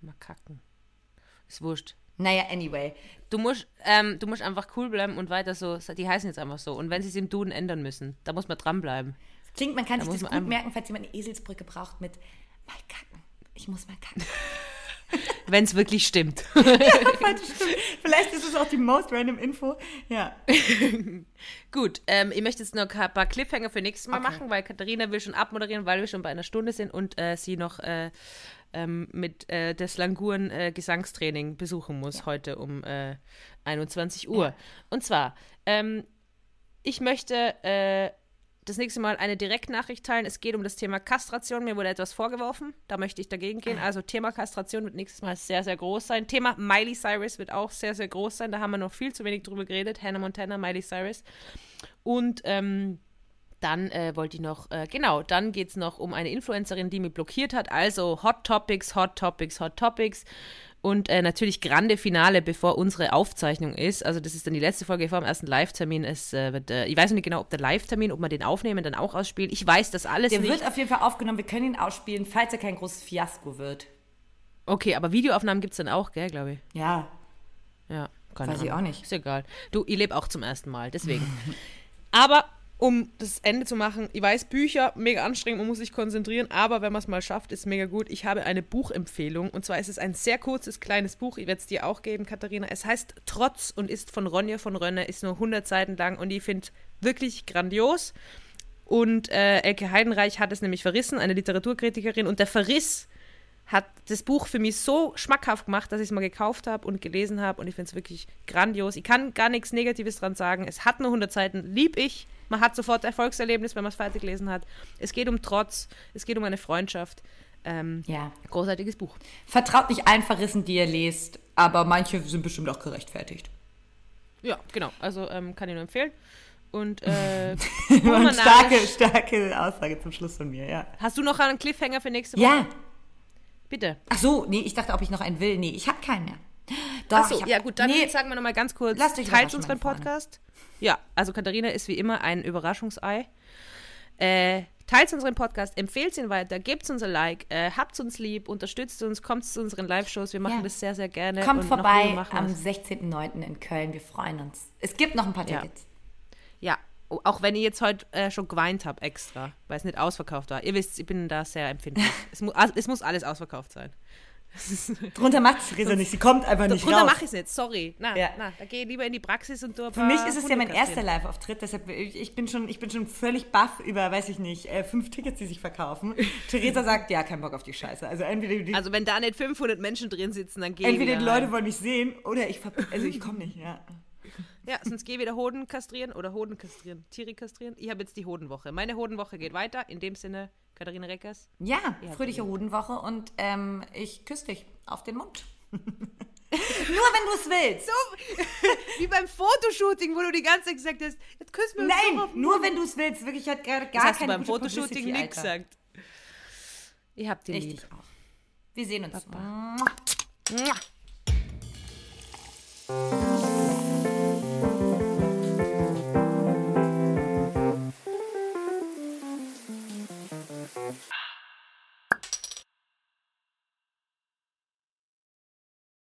mal kacken. Ist wurscht. Naja, anyway. Du musst, ähm, du musst einfach cool bleiben und weiter so, die heißen jetzt einfach so. Und wenn sie es im Duden ändern müssen, da muss man dranbleiben. Klingt, man kann Da sich das gut merken, falls jemand eine Eselsbrücke braucht mit mal kacken. Ich muss mal kacken. Wenn es wirklich stimmt. Falsch, stimmt. Vielleicht ist es auch die most random Info. Ja. Gut, ähm, ich möchte jetzt noch ein paar Cliffhanger für nächstes Mal Okay. machen, weil Katharina will schon abmoderieren, weil wir schon bei einer Stunde sind und äh, sie noch äh, ähm, mit äh, des Languren äh, Gesangstraining besuchen muss heute um äh, 21 Uhr. Und zwar, ähm, ich möchte äh, das nächste Mal eine Direktnachricht teilen. Es geht um das Thema Kastration. Mir wurde etwas vorgeworfen. Da möchte ich dagegen gehen. Also Thema Kastration wird nächstes Mal sehr, sehr groß sein. Thema Miley Cyrus wird auch sehr, sehr groß sein. Da haben wir noch viel zu wenig drüber geredet. Hannah Montana, Miley Cyrus. Und ähm, dann äh, wollte ich noch, äh, genau, dann geht es noch um eine Influencerin, die mich blockiert hat. Also Hot Topics, Hot Topics, Hot Topics. Und äh, natürlich grande Finale, bevor unsere Aufzeichnung ist. Also das ist dann die letzte Folge vor dem ersten Live-Termin. Es äh, wird, äh, ich weiß noch nicht genau, ob der Live-Termin, ob wir den aufnehmen, dann auch ausspielen. Ich weiß das alles Der nicht. wird auf jeden Fall aufgenommen. Wir können ihn ausspielen, falls er kein großes Fiasko wird. Okay, aber Videoaufnahmen gibt es dann auch, gell, glaube ich. Ja. Ja, keine Weiß ich Ahnung. auch nicht. Ist egal. Du, ich lebe auch zum ersten Mal, deswegen. aber um das Ende zu machen, ich weiß, Bücher, mega anstrengend, man muss sich konzentrieren, aber wenn man es mal schafft, ist mega gut. Ich habe eine Buchempfehlung und zwar ist es ein sehr kurzes, kleines Buch. Ich werde es dir auch geben, Katharina. Es heißt Trotz und ist von Ronja von Rönne, ist nur 100 Seiten lang und ich finde wirklich grandios. Und äh, Elke Heidenreich hat es nämlich verrissen, eine Literaturkritikerin, und der Verriss hat das Buch für mich so schmackhaft gemacht, dass ich es mal gekauft habe und gelesen habe und ich finde es wirklich grandios. Ich kann gar nichts Negatives dran sagen. Es hat nur 100 Seiten, lieb ich. Man hat sofort Erfolgserlebnis, wenn man es fertig gelesen hat. Es geht um Trotz, es geht um eine Freundschaft. Ähm, Ja. Großartiges Buch. Vertraut nicht allen Verrissen, die ihr lest, aber manche sind bestimmt auch gerechtfertigt. Ja, genau. Also ähm, kann ich nur empfehlen. Und äh, Und starke, starke Aussage zum Schluss von mir, ja. hast du noch einen Cliffhanger für nächste Woche? Ja. Bitte. Ach so, nee, ich dachte, ob ich noch einen will. Nee, ich habe keinen mehr. Doch, Achso, ich hab, ja gut, dann nee, sagen wir nochmal ganz kurz, Lasst euch teilt unseren. Podcast. Ja, also Katharina ist wie immer ein Überraschungsei. Äh, teilt unseren Podcast, empfehlt ihn weiter, gebt uns ein Like, äh, habt uns lieb, unterstützt uns, kommt zu unseren Live-Shows, wir machen Ja. das sehr, sehr gerne. kommt vorbei am wir's. 16.09. in Köln. Wir freuen uns. Es gibt noch ein paar Ja. Tickets. Ja, o- auch wenn ich jetzt heute äh, schon geweint habe extra, weil es nicht ausverkauft war. Ihr wisst, ich bin da sehr empfindlich. es, mu es muss alles ausverkauft sein. Drunter macht es Theresa nicht. Sie kommt einfach nicht Drunter raus. mache ich es nicht, sorry. Na, Ja. na, da gehe ich lieber in die Praxis und du Für mich ist es ja mein erster Live-Auftritt, deshalb ich, ich bin schon ich bin schon völlig baff über, weiß ich nicht, äh, fünf Tickets, die sich verkaufen. Theresa sagt, ja, kein Bock auf die Scheiße. Also entweder die, Also wenn da nicht 500 Menschen drin sitzen, dann gehe ich entweder die Leute wollen mich sehen oder ich also ich komme nicht, ja. Ja, sonst geh wieder Hoden kastrieren oder Hoden kastrieren, Tiere kastrieren. Ich habe jetzt die Hodenwoche. Meine Hodenwoche geht weiter. In dem Sinne, Katharina Reckers. Ja, ja fröhliche Hodenwoche und ähm, ich küsse dich auf den Mund. Nur wenn du es willst. So, wie beim Fotoshooting, wo du die ganze Zeit gesagt hast, jetzt küssen wir uns Nein, auf nur wenn du es willst. Wirklich, hat hatte gar, gar das hast du beim Fotoshooting nichts gesagt. Ihr habt den Richtig lieb. Auch. Wir sehen uns. Baba. Mua.